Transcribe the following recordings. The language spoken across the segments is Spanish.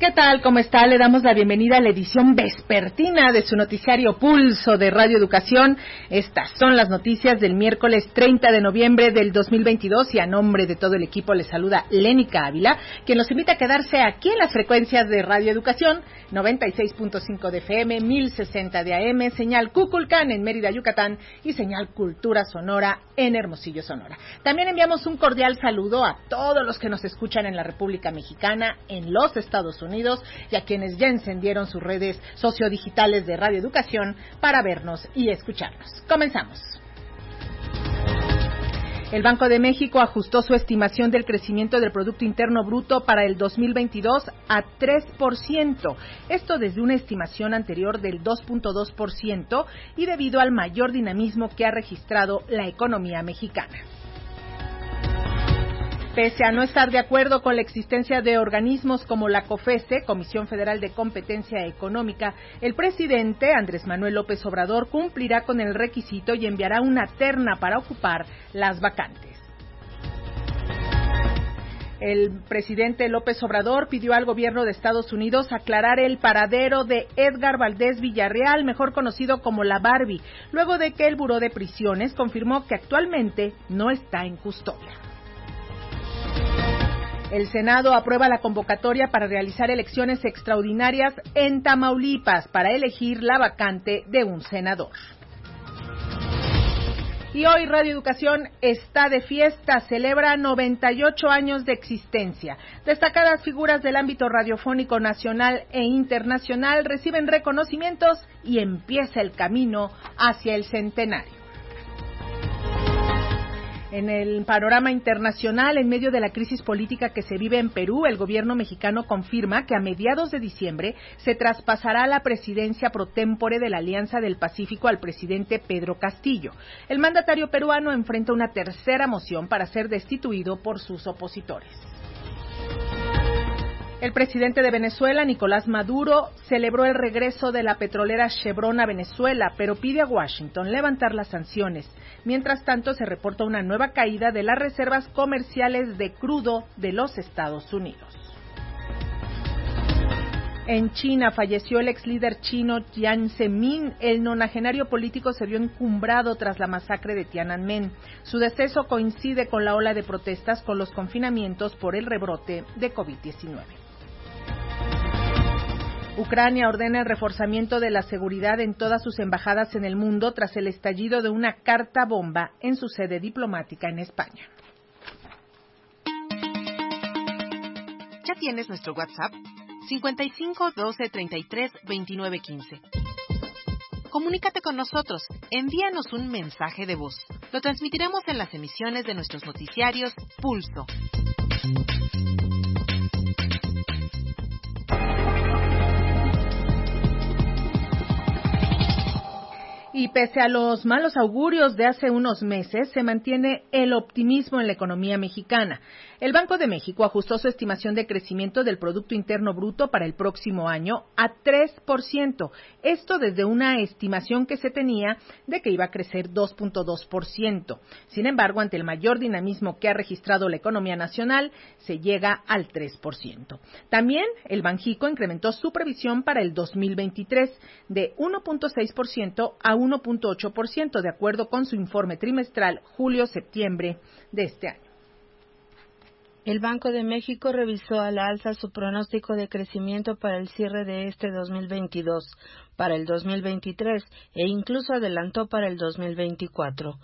¿Qué tal? ¿Cómo está? Le damos la bienvenida a la edición vespertina de su noticiario Pulso de Radio Educación. Estas son las noticias del miércoles 30 de noviembre del 2022 y a nombre de todo el equipo le saluda Lénica Ávila, quien nos invita a quedarse aquí en las frecuencias de Radio Educación 96.5 de FM, 1060 de AM, señal Cuculcán en Mérida, Yucatán y señal Cultura Sonora en Hermosillo, Sonora. También enviamos un cordial saludo a todos los que nos escuchan en la República Mexicana, en los Estados Unidos, y a quienes ya encendieron sus redes sociodigitales de Radio Educación para vernos y escucharnos. Comenzamos. El Banco de México ajustó su estimación del crecimiento del Producto Interno Bruto para el 2022 a 3%, esto desde una estimación anterior del 2.2% y debido al mayor dinamismo que ha registrado la economía mexicana. Pese a no estar de acuerdo con la existencia de organismos como la COFESE, Comisión Federal de Competencia Económica, el presidente Andrés Manuel López Obrador cumplirá con el requisito y enviará una terna para ocupar las vacantes. El presidente López Obrador pidió al gobierno de Estados Unidos aclarar el paradero de Edgar Valdés Villarreal, mejor conocido como la Barbie, luego de que el Buró de Prisiones confirmó que actualmente no está en custodia. El Senado aprueba la convocatoria para realizar elecciones extraordinarias en Tamaulipas para elegir la vacante de un senador. Y hoy Radio Educación está de fiesta, celebra 98 años de existencia. Destacadas figuras del ámbito radiofónico nacional e internacional reciben reconocimientos y empieza el camino hacia el centenario. En el panorama internacional, en medio de la crisis política que se vive en Perú, el gobierno mexicano confirma que a mediados de diciembre se traspasará la presidencia pro tempore de la Alianza del Pacífico al presidente Pedro Castillo. El mandatario peruano enfrenta una tercera moción para ser destituido por sus opositores. El presidente de Venezuela, Nicolás Maduro, celebró el regreso de la petrolera Chevron a Venezuela, pero pide a Washington levantar las sanciones. Mientras tanto, se reporta una nueva caída de las reservas comerciales de crudo de los Estados Unidos. En China falleció el ex líder chino Jiang Zemin. El nonagenario político se vio encumbrado tras la masacre de Tiananmen. Su deceso coincide con la ola de protestas con los confinamientos por el rebrote de COVID-19. Ucrania ordena el reforzamiento de la seguridad en todas sus embajadas en el mundo tras el estallido de una carta bomba en su sede diplomática en España. ¿Ya tienes nuestro WhatsApp? 55 12 33 29 15. Comunícate con nosotros, envíanos un mensaje de voz. Lo transmitiremos en las emisiones de nuestros noticiarios Pulso. Y pese a los malos augurios de hace unos meses, se mantiene el optimismo en la economía mexicana. El Banco de México ajustó su estimación de crecimiento del Producto Interno Bruto para el próximo año a 3%. Esto desde una estimación que se tenía de que iba a crecer 2.2%. Sin embargo, ante el mayor dinamismo que ha registrado la economía nacional, se llega al 3%. También el Banjico incrementó su previsión para el 2023 de 1.6% a 1.8%, de acuerdo con su informe trimestral julio-septiembre de este año. El Banco de México revisó a la alza su pronóstico de crecimiento para el cierre de este 2022, para el 2023 e incluso adelantó para el 2024.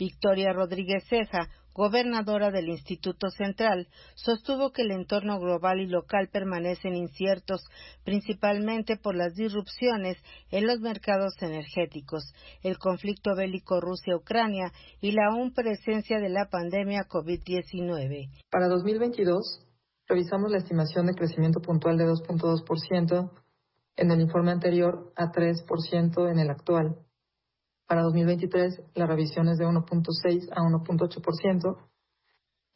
Victoria Rodríguez Ceja, gobernadora del Instituto Central, sostuvo que el entorno global y local permanecen inciertos, principalmente por las disrupciones en los mercados energéticos, el conflicto bélico Rusia-Ucrania y la aún presencia de la pandemia COVID-19. Para 2022, revisamos la estimación de crecimiento puntual de 2.2% en el informe anterior a 3% en el actual. Para 2023 la revisión es de 1.6 a 1.8%.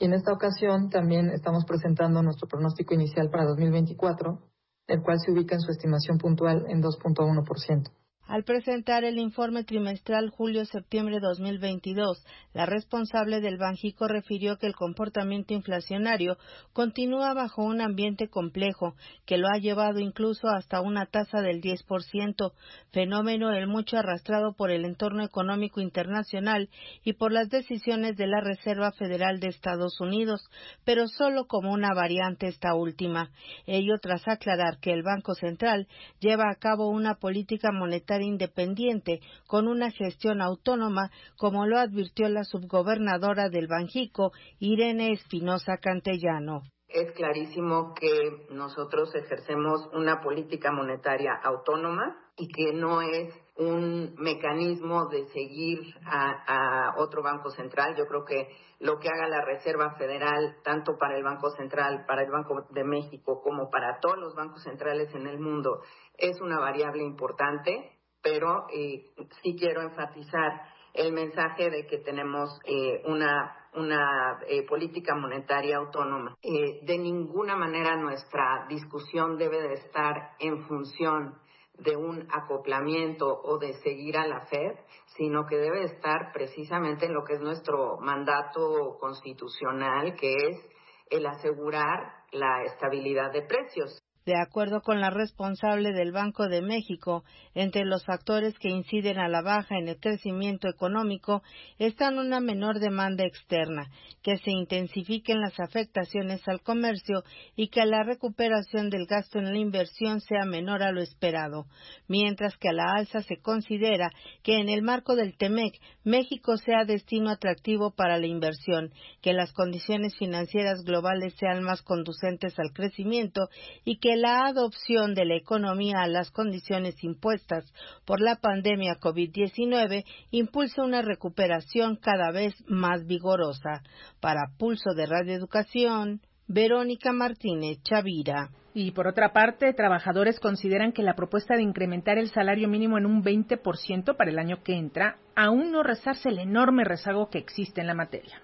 Y en esta ocasión también estamos presentando nuestro pronóstico inicial para 2024, el cual se ubica en su estimación puntual en 2.1%. Al presentar el informe trimestral julio-septiembre 2022, la responsable del Banjico refirió que el comportamiento inflacionario continúa bajo un ambiente complejo que lo ha llevado incluso hasta una tasa del 10%, fenómeno el mucho arrastrado por el entorno económico internacional y por las decisiones de la Reserva Federal de Estados Unidos, pero solo como una variante esta última. Ello tras aclarar que el Banco Central lleva a cabo una política monetaria independiente con una gestión autónoma, como lo advirtió la subgobernadora del Banjico, Irene Espinosa Cantellano. Es clarísimo que nosotros ejercemos una política monetaria autónoma y que no es un mecanismo de seguir a, otro banco central. Yo creo que lo que haga la Reserva Federal, tanto para el Banco Central, para el Banco de México, como para todos los bancos centrales en el mundo, es una variable importante pero eh, sí quiero enfatizar el mensaje de que tenemos eh, una eh, política monetaria autónoma. de ninguna manera nuestra discusión debe de estar en función de un acoplamiento o de seguir a la Fed, sino que debe estar precisamente en lo que es nuestro mandato constitucional, que es el asegurar la estabilidad de precios. De acuerdo con la responsable del Banco de México, entre los factores que inciden a la baja en el crecimiento económico están una menor demanda externa, que se intensifiquen las afectaciones al comercio y que la recuperación del gasto en la inversión sea menor a lo esperado, mientras que a la alza se considera que en el marco del TEMEC México sea destino atractivo para la inversión, que las condiciones financieras globales sean más conducentes al crecimiento y que la adopción de la economía a las condiciones impuestas por la pandemia COVID-19 impulsa una recuperación cada vez más vigorosa. Para Pulso de Radio Educación, Verónica Martínez Chavira. Y por otra parte, trabajadores consideran que la propuesta de incrementar el salario mínimo en un 20% para el año que entra aún no rezarse el enorme rezago que existe en la materia.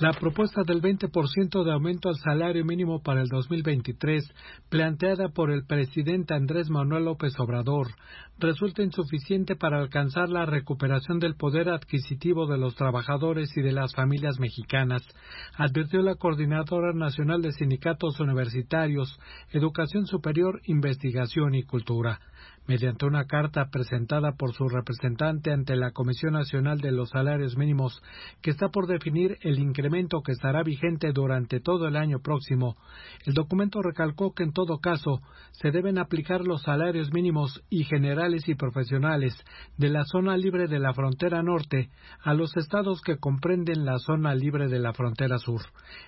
La propuesta del 20% de aumento al salario mínimo para el 2023, planteada por el presidente Andrés Manuel López Obrador, resulta insuficiente para alcanzar la recuperación del poder adquisitivo de los trabajadores y de las familias mexicanas, advirtió la Coordinadora Nacional de Sindicatos Universitarios, Educación Superior, Investigación y Cultura mediante una carta presentada por su representante ante la Comisión Nacional de los Salarios Mínimos, que está por definir el incremento que estará vigente durante todo el año próximo. El documento recalcó que en todo caso se deben aplicar los salarios mínimos y generales y profesionales de la zona libre de la frontera norte a los estados que comprenden la zona libre de la frontera sur.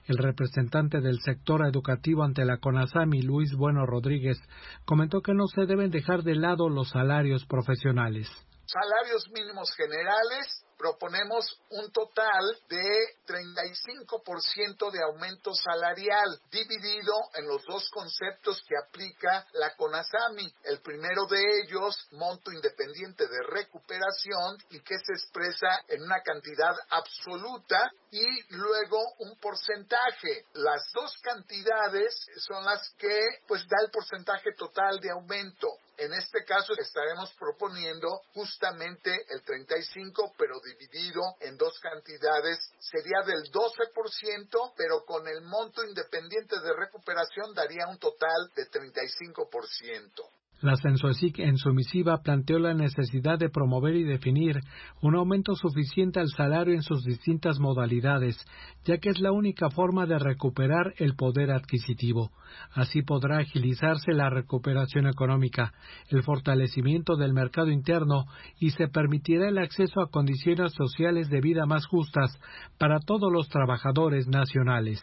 El representante del sector educativo ante la CONASAMI, Luis Bueno Rodríguez, comentó que no se deben dejar de lado los salarios profesionales. Salarios mínimos generales proponemos un total de 35% de aumento salarial, dividido en los dos conceptos que aplica la CONASAMI. El primero de ellos, monto independiente de recuperación y que se expresa en una cantidad absoluta y luego un porcentaje. Las dos cantidades son las que pues da el porcentaje total de aumento. En este caso estaremos proponiendo justamente el 35, pero dividido en dos cantidades sería del 12%, pero con el monto independiente de recuperación daría un total de 35%. La Censoesic en su misiva planteó la necesidad de promover y definir un aumento suficiente al salario en sus distintas modalidades, ya que es la única forma de recuperar el poder adquisitivo. Así podrá agilizarse la recuperación económica, el fortalecimiento del mercado interno y se permitirá el acceso a condiciones sociales de vida más justas para todos los trabajadores nacionales.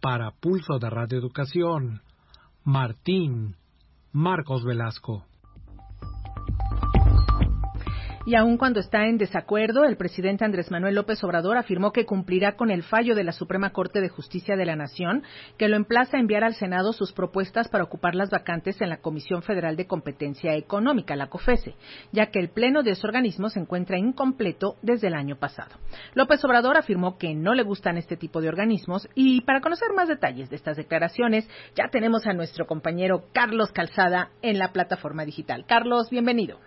Para Pulso de Radio Educación, Martín Marcos Velasco. Y aun cuando está en desacuerdo, el presidente Andrés Manuel López Obrador afirmó que cumplirá con el fallo de la Suprema Corte de Justicia de la Nación, que lo emplaza a enviar al Senado sus propuestas para ocupar las vacantes en la Comisión Federal de Competencia Económica, la COFESE, ya que el pleno de ese organismo se encuentra incompleto desde el año pasado. López Obrador afirmó que no le gustan este tipo de organismos y para conocer más detalles de estas declaraciones, ya tenemos a nuestro compañero Carlos Calzada en la plataforma digital. Carlos, bienvenido.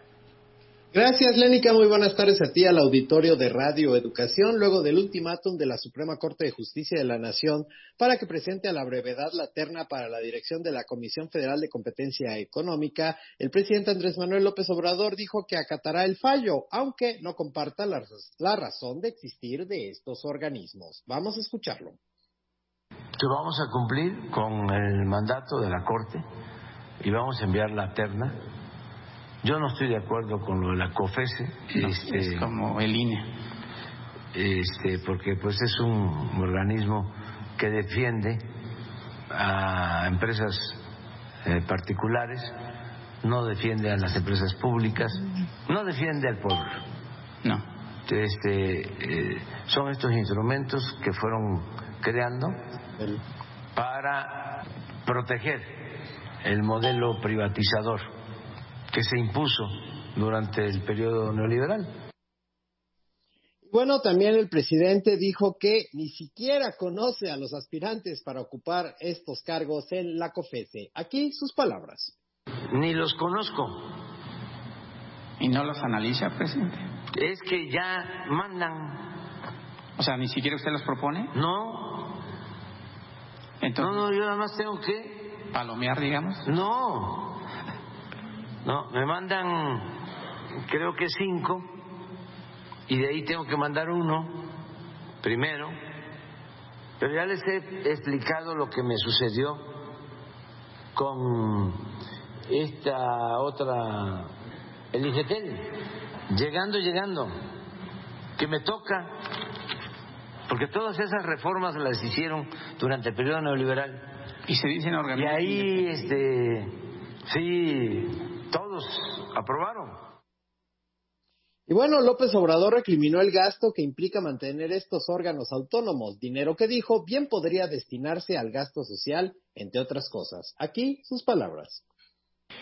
Gracias, Lénica. Muy buenas tardes a ti, al auditorio de Radio Educación. Luego del ultimátum de la Suprema Corte de Justicia de la Nación para que presente a la brevedad la terna para la dirección de la Comisión Federal de Competencia Económica, el presidente Andrés Manuel López Obrador dijo que acatará el fallo, aunque no comparta la, la razón de existir de estos organismos. Vamos a escucharlo. Que vamos a cumplir con el mandato de la Corte y vamos a enviar la terna yo no estoy de acuerdo con lo de la COFESE. este, es como el INE. Este, porque pues es un organismo que defiende a empresas eh, particulares, no defiende a las empresas públicas, no defiende al pueblo. No. Este, eh, son estos instrumentos que fueron creando para proteger el modelo privatizador que se impuso durante el periodo neoliberal. Bueno, también el presidente dijo que ni siquiera conoce a los aspirantes para ocupar estos cargos en la COFESE. Aquí sus palabras. Ni los conozco. ¿Y no los analiza, presidente? Es que ya mandan. O sea, ni siquiera usted los propone. No. Entonces, no, no, yo nada más tengo que. ¿Palomear, digamos? No. No, me mandan creo que cinco y de ahí tengo que mandar uno primero. Pero ya les he explicado lo que me sucedió con esta otra, el Ingetel, llegando, llegando, que me toca, porque todas esas reformas las hicieron durante el periodo neoliberal. Y se dicen organismos. Y ahí, este, sí, todos aprobaron. Y bueno, López Obrador recriminó el gasto que implica mantener estos órganos autónomos, dinero que dijo bien podría destinarse al gasto social, entre otras cosas. Aquí sus palabras.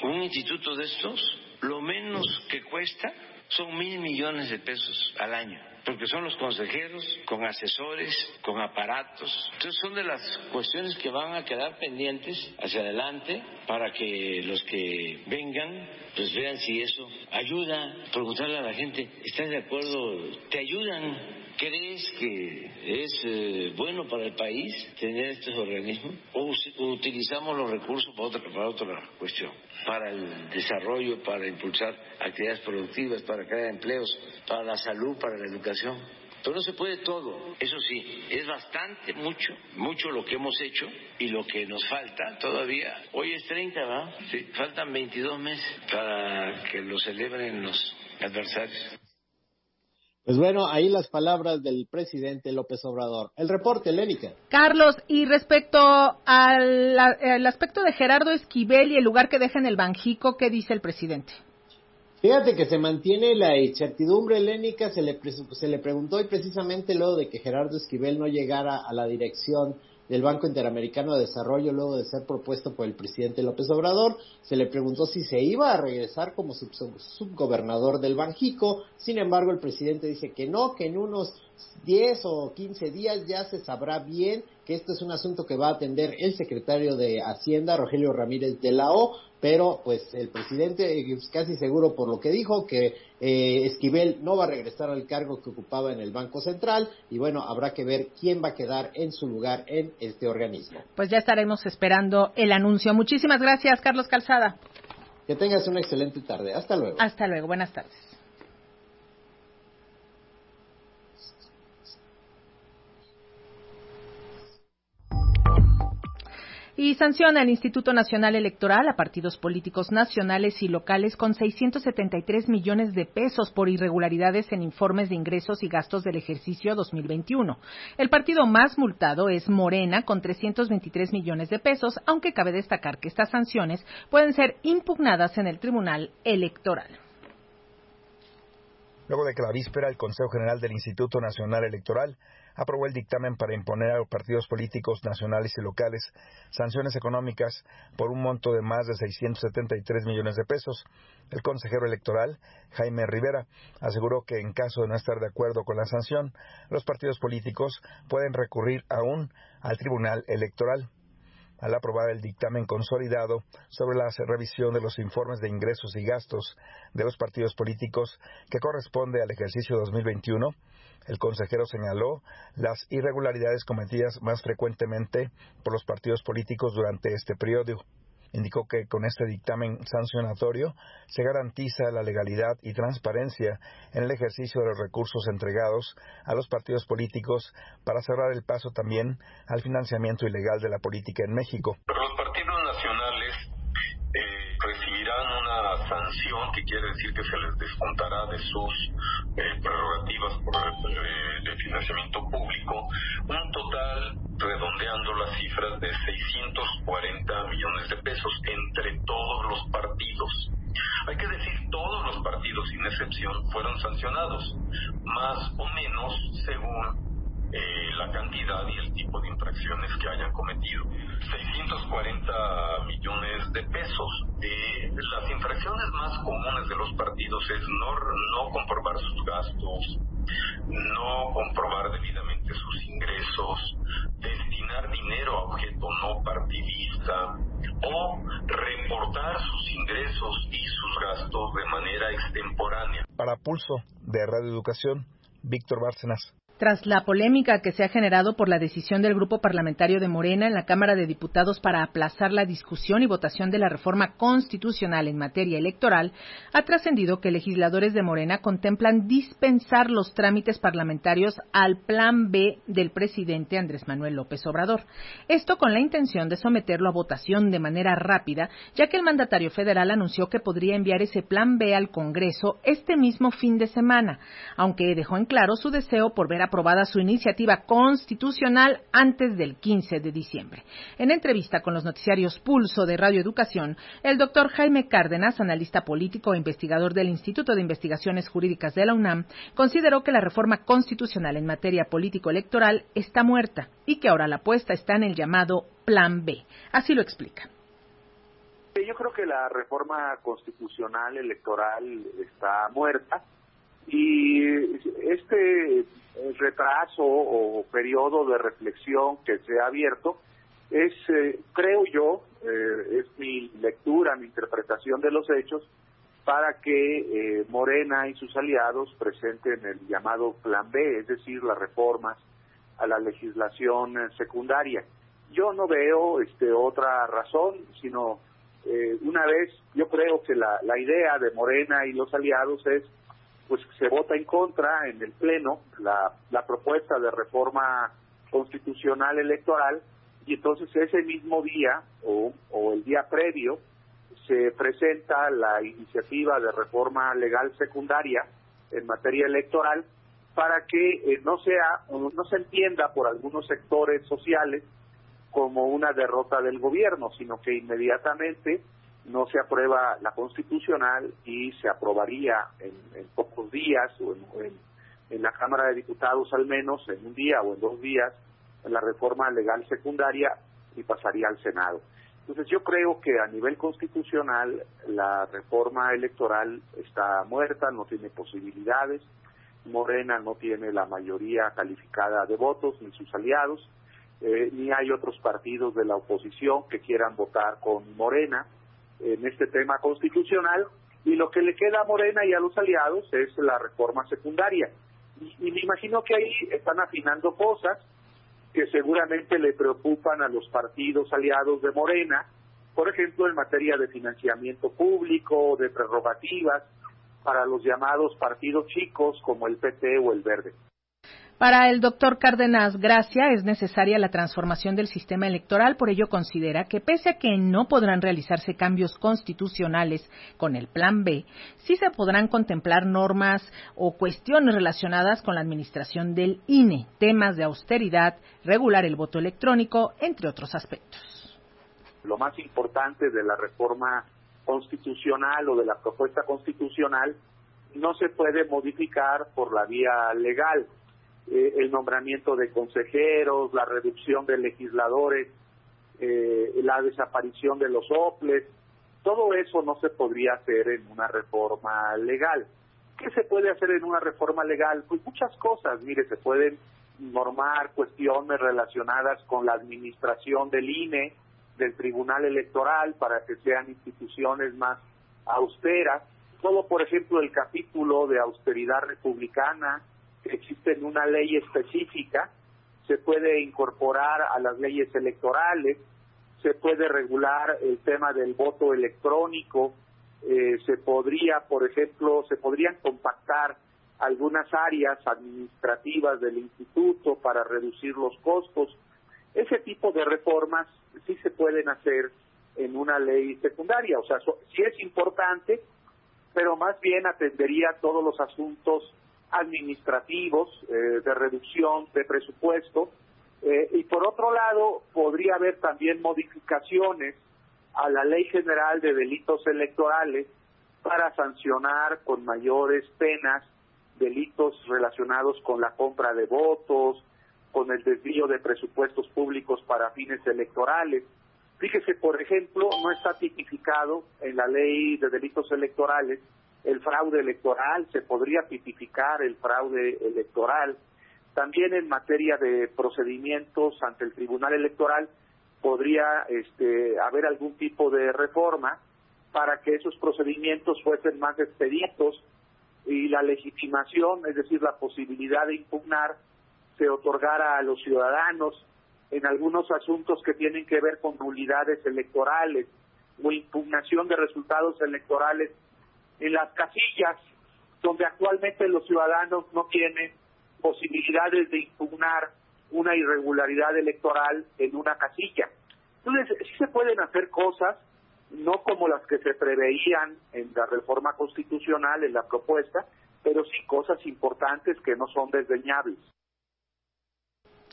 Un instituto de estos, lo menos que cuesta son mil millones de pesos al año porque son los consejeros con asesores, con aparatos. Entonces son de las cuestiones que van a quedar pendientes hacia adelante para que los que vengan pues vean si eso ayuda, preguntarle a la gente, ¿estás de acuerdo? ¿Te ayudan? ¿Crees que es eh, bueno para el país tener estos organismos? ¿O utilizamos los recursos para otra, para otra cuestión? Para el desarrollo, para impulsar actividades productivas, para crear empleos, para la salud, para la educación. Pero no se puede todo. Eso sí, es bastante, mucho, mucho lo que hemos hecho y lo que nos falta todavía. Hoy es 30, ¿va? Sí, faltan 22 meses para que lo celebren los adversarios. Pues bueno, ahí las palabras del presidente López Obrador. El reporte, Lénica. Carlos, y respecto al, aspecto de Gerardo Esquivel y el lugar que deja en el Banjico, ¿qué dice el presidente? Fíjate que se mantiene la incertidumbre helénica, se le, se le preguntó y precisamente luego de que Gerardo Esquivel no llegara a la dirección del Banco Interamericano de Desarrollo luego de ser propuesto por el presidente López Obrador. Se le preguntó si se iba a regresar como subgobernador del Banjico. Sin embargo, el presidente dice que no, que en unos 10 o 15 días ya se sabrá bien que esto es un asunto que va a atender el secretario de Hacienda, Rogelio Ramírez de la O, pero pues el presidente es casi seguro por lo que dijo que eh, Esquivel no va a regresar al cargo que ocupaba en el Banco Central y bueno, habrá que ver quién va a quedar en su lugar en este organismo. Pues ya estaremos esperando el anuncio. Muchísimas gracias, Carlos Calzada. Que tengas una excelente tarde. Hasta luego. Hasta luego. Buenas tardes. Y sanciona al Instituto Nacional Electoral a partidos políticos nacionales y locales con 673 millones de pesos por irregularidades en informes de ingresos y gastos del ejercicio 2021. El partido más multado es Morena con 323 millones de pesos, aunque cabe destacar que estas sanciones pueden ser impugnadas en el Tribunal Electoral. luego de que la víspera el Consejo General del Instituto Nacional Electoral aprobó el dictamen para imponer a los partidos políticos nacionales y locales sanciones económicas por un monto de más de 673 millones de pesos. El consejero electoral, Jaime Rivera, aseguró que en caso de no estar de acuerdo con la sanción, los partidos políticos pueden recurrir aún al Tribunal Electoral al aprobar el dictamen consolidado sobre la revisión de los informes de ingresos y gastos de los partidos políticos que corresponde al ejercicio 2021, el consejero señaló las irregularidades cometidas más frecuentemente por los partidos políticos durante este periodo. Indicó que con este dictamen sancionatorio se garantiza la legalidad y transparencia en el ejercicio de los recursos entregados a los partidos políticos para cerrar el paso también al financiamiento ilegal de la política en México. los partidos nacionales sanción que quiere decir que se les descontará de sus eh, prerrogativas por, eh, de financiamiento público un total redondeando las cifras de 640 millones de pesos entre todos los partidos. Hay que decir, todos los partidos, sin excepción, fueron sancionados, más o menos según eh, la cantidad y el tipo de infracciones que hayan cometido. 640 millones de pesos. Eh, las infracciones más comunes de los partidos es no, no comprobar sus gastos, no comprobar debidamente sus ingresos, destinar dinero a objeto no partidista o reportar sus ingresos y sus gastos de manera extemporánea. Para Pulso de Radio Educación, Víctor Bárcenas. Tras la polémica que se ha generado por la decisión del Grupo Parlamentario de Morena en la Cámara de Diputados para aplazar la discusión y votación de la reforma constitucional en materia electoral, ha trascendido que legisladores de Morena contemplan dispensar los trámites parlamentarios al Plan B del presidente Andrés Manuel López Obrador. Esto con la intención de someterlo a votación de manera rápida, ya que el mandatario federal anunció que podría enviar ese Plan B al Congreso este mismo fin de semana, aunque dejó en claro su deseo por ver a aprobada su iniciativa constitucional antes del 15 de diciembre. En entrevista con los noticiarios Pulso de Radio Educación, el doctor Jaime Cárdenas, analista político e investigador del Instituto de Investigaciones Jurídicas de la UNAM, consideró que la reforma constitucional en materia político-electoral está muerta y que ahora la apuesta está en el llamado Plan B. Así lo explica. Yo creo que la reforma constitucional electoral está muerta y este retraso o periodo de reflexión que se ha abierto es, eh, creo yo, eh, es mi lectura, mi interpretación de los hechos, para que eh, Morena y sus aliados presenten el llamado Plan B, es decir, las reformas a la legislación secundaria. Yo no veo este, otra razón, sino una vez, yo creo que la, la idea de Morena y los aliados es pues se vota en contra en el Pleno la, la propuesta de reforma constitucional electoral y entonces ese mismo día o, o el día previo se presenta la iniciativa de reforma legal secundaria en materia electoral para que eh, no sea no se entienda por algunos sectores sociales como una derrota del gobierno, sino que inmediatamente no se aprueba la constitucional y se aprobaría en, pocos días o en, en, la Cámara de Diputados al menos en un día o en dos días la reforma legal secundaria y pasaría al Senado. Entonces yo creo que a nivel constitucional la reforma electoral está muerta, no tiene posibilidades, Morena no tiene la mayoría calificada de votos ni sus aliados, eh, ni hay otros partidos de la oposición que quieran votar con Morena en este tema constitucional y lo que le queda a Morena y a los aliados es la reforma secundaria. Y, me imagino que ahí están afinando cosas que seguramente le preocupan a los partidos aliados de Morena, por ejemplo, en materia de financiamiento público, de prerrogativas, para los llamados partidos chicos como el PT o el Verde. Para el doctor Cárdenas Gracia es necesaria la transformación del sistema electoral, por ello considera que pese a que no podrán realizarse cambios constitucionales con el Plan B, sí se podrán contemplar normas o cuestiones relacionadas con la administración del INE, temas de austeridad, regular el voto electrónico, entre otros aspectos. Lo más importante de la reforma constitucional o de la propuesta constitucional no se puede modificar por la vía legal. Eh, el nombramiento de consejeros, la reducción de legisladores, eh, la desaparición de los OPLES, todo eso no se podría hacer en una reforma legal. ¿Qué se puede hacer en una reforma legal? Pues muchas cosas, mire, se pueden normar cuestiones relacionadas con la administración del INE, del Tribunal Electoral, para que sean instituciones más austeras. Todo, por ejemplo, el capítulo de austeridad republicana, existe una ley específica, se puede incorporar a las leyes electorales, se puede regular el tema del voto electrónico, eh, se podría, por ejemplo, se podrían compactar algunas áreas administrativas del instituto para reducir los costos. Ese tipo de reformas sí se pueden hacer en una ley secundaria, o sea, sí es importante, pero más bien atendería todos los asuntos administrativos eh, de reducción de presupuesto eh, y por otro lado podría haber también modificaciones a la Ley General de Delitos Electorales para sancionar con mayores penas delitos relacionados con la compra de votos, con el desvío de presupuestos públicos para fines electorales. Fíjese, por ejemplo, no está tipificado en la ley de delitos electorales el fraude electoral, se podría tipificar el fraude electoral. También en materia de procedimientos ante el Tribunal Electoral podría este, haber algún tipo de reforma para que esos procedimientos fuesen más expeditos y la legitimación, es decir, la posibilidad de impugnar, se otorgara a los ciudadanos en algunos asuntos que tienen que ver con nulidades electorales o impugnación de resultados electorales en las casillas donde actualmente los ciudadanos no tienen posibilidades de impugnar una irregularidad electoral en una casilla. Entonces, sí se pueden hacer cosas no como las que se preveían en la reforma constitucional, en la propuesta, pero sí cosas importantes que no son desdeñables.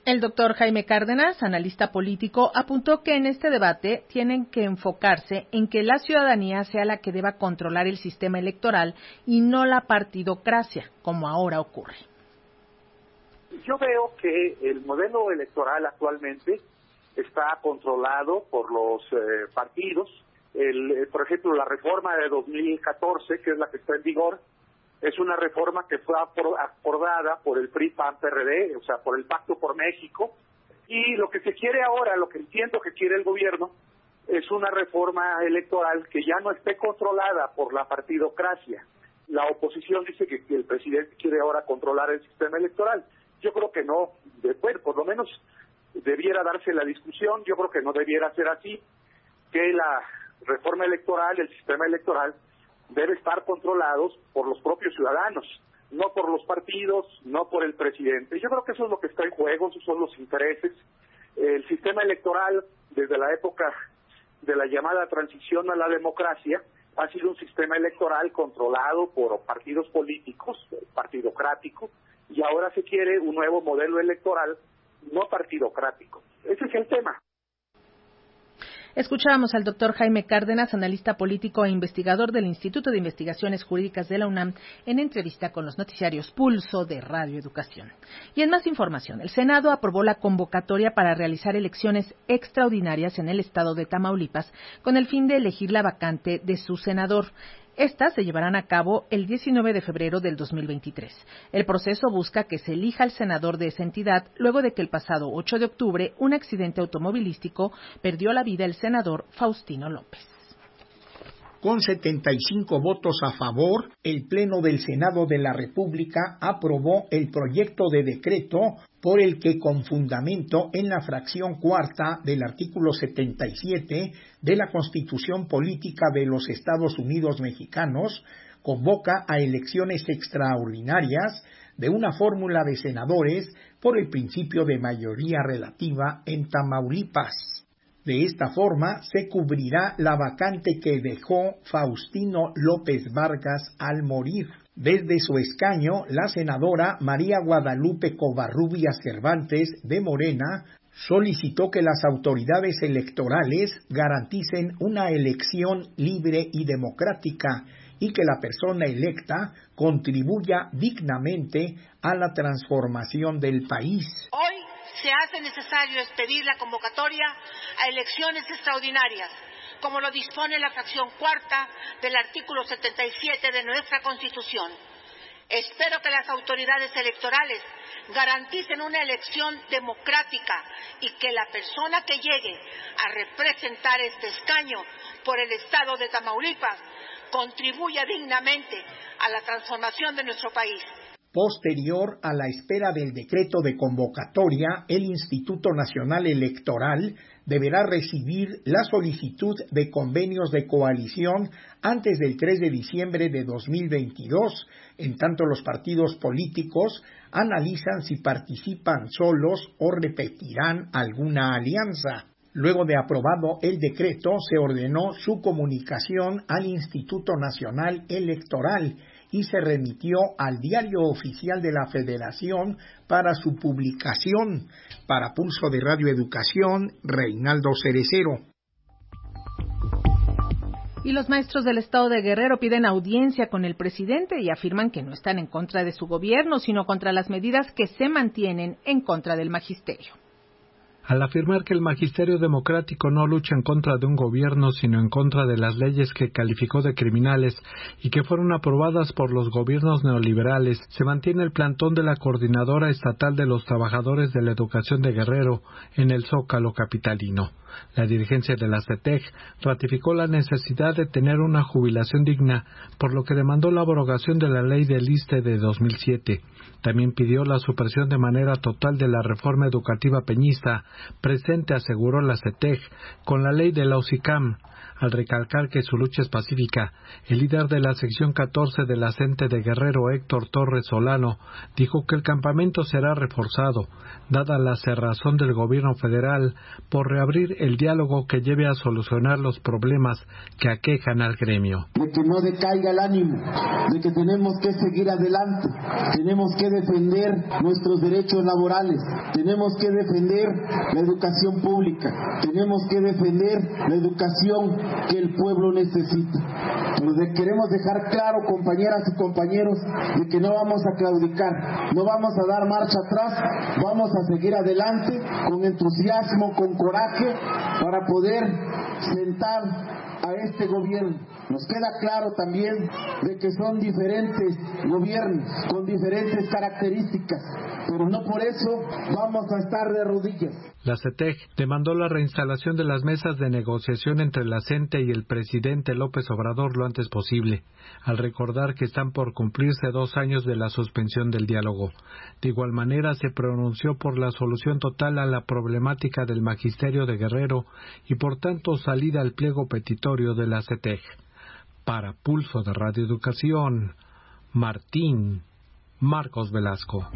El doctor Jaime Cárdenas, analista político, apuntó que en este debate tienen que enfocarse en que la ciudadanía sea la que deba controlar el sistema electoral y no la partidocracia, como ahora ocurre. Yo veo que el modelo electoral actualmente está controlado por los eh, partidos, el, eh, por ejemplo, la reforma de 2014, que es la que está en vigor, es una reforma que fue acordada por el PRI, PAN, PRD, o sea, por el Pacto por México, y lo que se quiere ahora, lo que entiendo que quiere el gobierno, es una reforma electoral que ya no esté controlada por la partidocracia. La oposición dice que, el presidente quiere ahora controlar el sistema electoral. Yo creo que no, de, por lo menos debiera darse la discusión, yo creo que no debiera ser así, que la reforma electoral, el sistema electoral, debe estar controlados por los propios ciudadanos, no por los partidos, no por el presidente. Yo creo que eso es lo que está en juego, esos son los intereses. El sistema electoral, desde la época de la llamada transición a la democracia, ha sido un sistema electoral controlado por partidos políticos, partidocrático, y ahora se quiere un nuevo modelo electoral no partidocrático. Ese es el tema. Escuchábamos al doctor Jaime Cárdenas, analista político e investigador del Instituto de Investigaciones Jurídicas de la UNAM, en entrevista con los noticiarios Pulso de Radio Educación. Y en más información, el Senado aprobó la convocatoria para realizar elecciones extraordinarias en el estado de Tamaulipas con el fin de elegir la vacante de su senador. Estas se llevarán a cabo el 19 de febrero del 2023. El proceso busca que se elija al senador de esa entidad luego de que el pasado 8 de octubre un accidente automovilístico perdió la vida el senador Faustino López. Con 75 votos a favor, el Pleno del Senado de la República aprobó el proyecto de decreto por el que con fundamento en la fracción cuarta del artículo 77 de la Constitución Política de los Estados Unidos Mexicanos convoca a elecciones extraordinarias de una fórmula de senadores por el principio de mayoría relativa en Tamaulipas. De esta forma se cubrirá la vacante que dejó Faustino López Vargas al morir. Desde su escaño, la senadora María Guadalupe Covarrubias Cervantes de Morena solicitó que las autoridades electorales garanticen una elección libre y democrática y que la persona electa contribuya dignamente a la transformación del país. Hoy se hace necesario expedir la convocatoria a elecciones extraordinarias, como lo dispone la fracción cuarta del artículo 77 de nuestra Constitución. Espero que las autoridades electorales garanticen una elección democrática y que la persona que llegue a representar este escaño por el Estado de Tamaulipas contribuya dignamente a la transformación de nuestro país. Posterior a la espera del decreto de convocatoria, el Instituto Nacional Electoral deberá recibir la solicitud de convenios de coalición antes del 3 de diciembre de 2022, en tanto los partidos políticos analizan si participan solos o repetirán alguna alianza. Luego de aprobado el decreto, se ordenó su comunicación al Instituto Nacional Electoral y se remitió al Diario Oficial de la Federación para su publicación. Para Pulso de Radio Educación, Reinaldo Cerecero. Y los maestros del estado de Guerrero piden audiencia con el presidente y afirman que no están en contra de su gobierno, sino contra las medidas que se mantienen en contra del magisterio al afirmar que el magisterio democrático no lucha en contra de un gobierno, sino en contra de las leyes que calificó de criminales y que fueron aprobadas por los gobiernos neoliberales, se mantiene el plantón de la Coordinadora Estatal de los Trabajadores de la Educación de Guerrero en el Zócalo capitalino. La dirigencia de la CETEG ratificó la necesidad de tener una jubilación digna, por lo que demandó la abrogación de la ley del ISTE de 2007. También pidió la supresión de manera total de la reforma educativa peñista, presente, aseguró la CETEG, con la ley de la OSICAM, al recalcar que su lucha es pacífica. El líder de la sección 14 de la de Guerrero, Héctor Torres Solano, dijo que el campamento será reforzado, dada la cerrazón del gobierno federal por reabrir el diálogo que lleve a solucionar los problemas que aquejan al gremio. De que no decaiga el ánimo, de que tenemos que seguir adelante, tenemos que defender nuestros derechos laborales, tenemos que defender la educación pública, tenemos que defender la educación que el pueblo necesita. Pero queremos dejar claro, compañeras y compañeros, de que no vamos a claudicar, no vamos a dar marcha atrás, vamos a seguir adelante con entusiasmo, con coraje, para poder sentar a este gobierno. Nos queda claro también de que son diferentes gobiernos con diferentes características, pero no por eso vamos a estar de rodillas. La CETEG demandó la reinstalación de las mesas de negociación entre la CENTE y el presidente López Obrador lo antes posible, al recordar que están por cumplirse dos años de la suspensión del diálogo. De igual manera, se pronunció por la solución total a la problemática del magisterio de Guerrero y por tanto salida al pliego petitorio de la CETEG. Para Pulso de Radio Educación, Martín Marcos Velasco.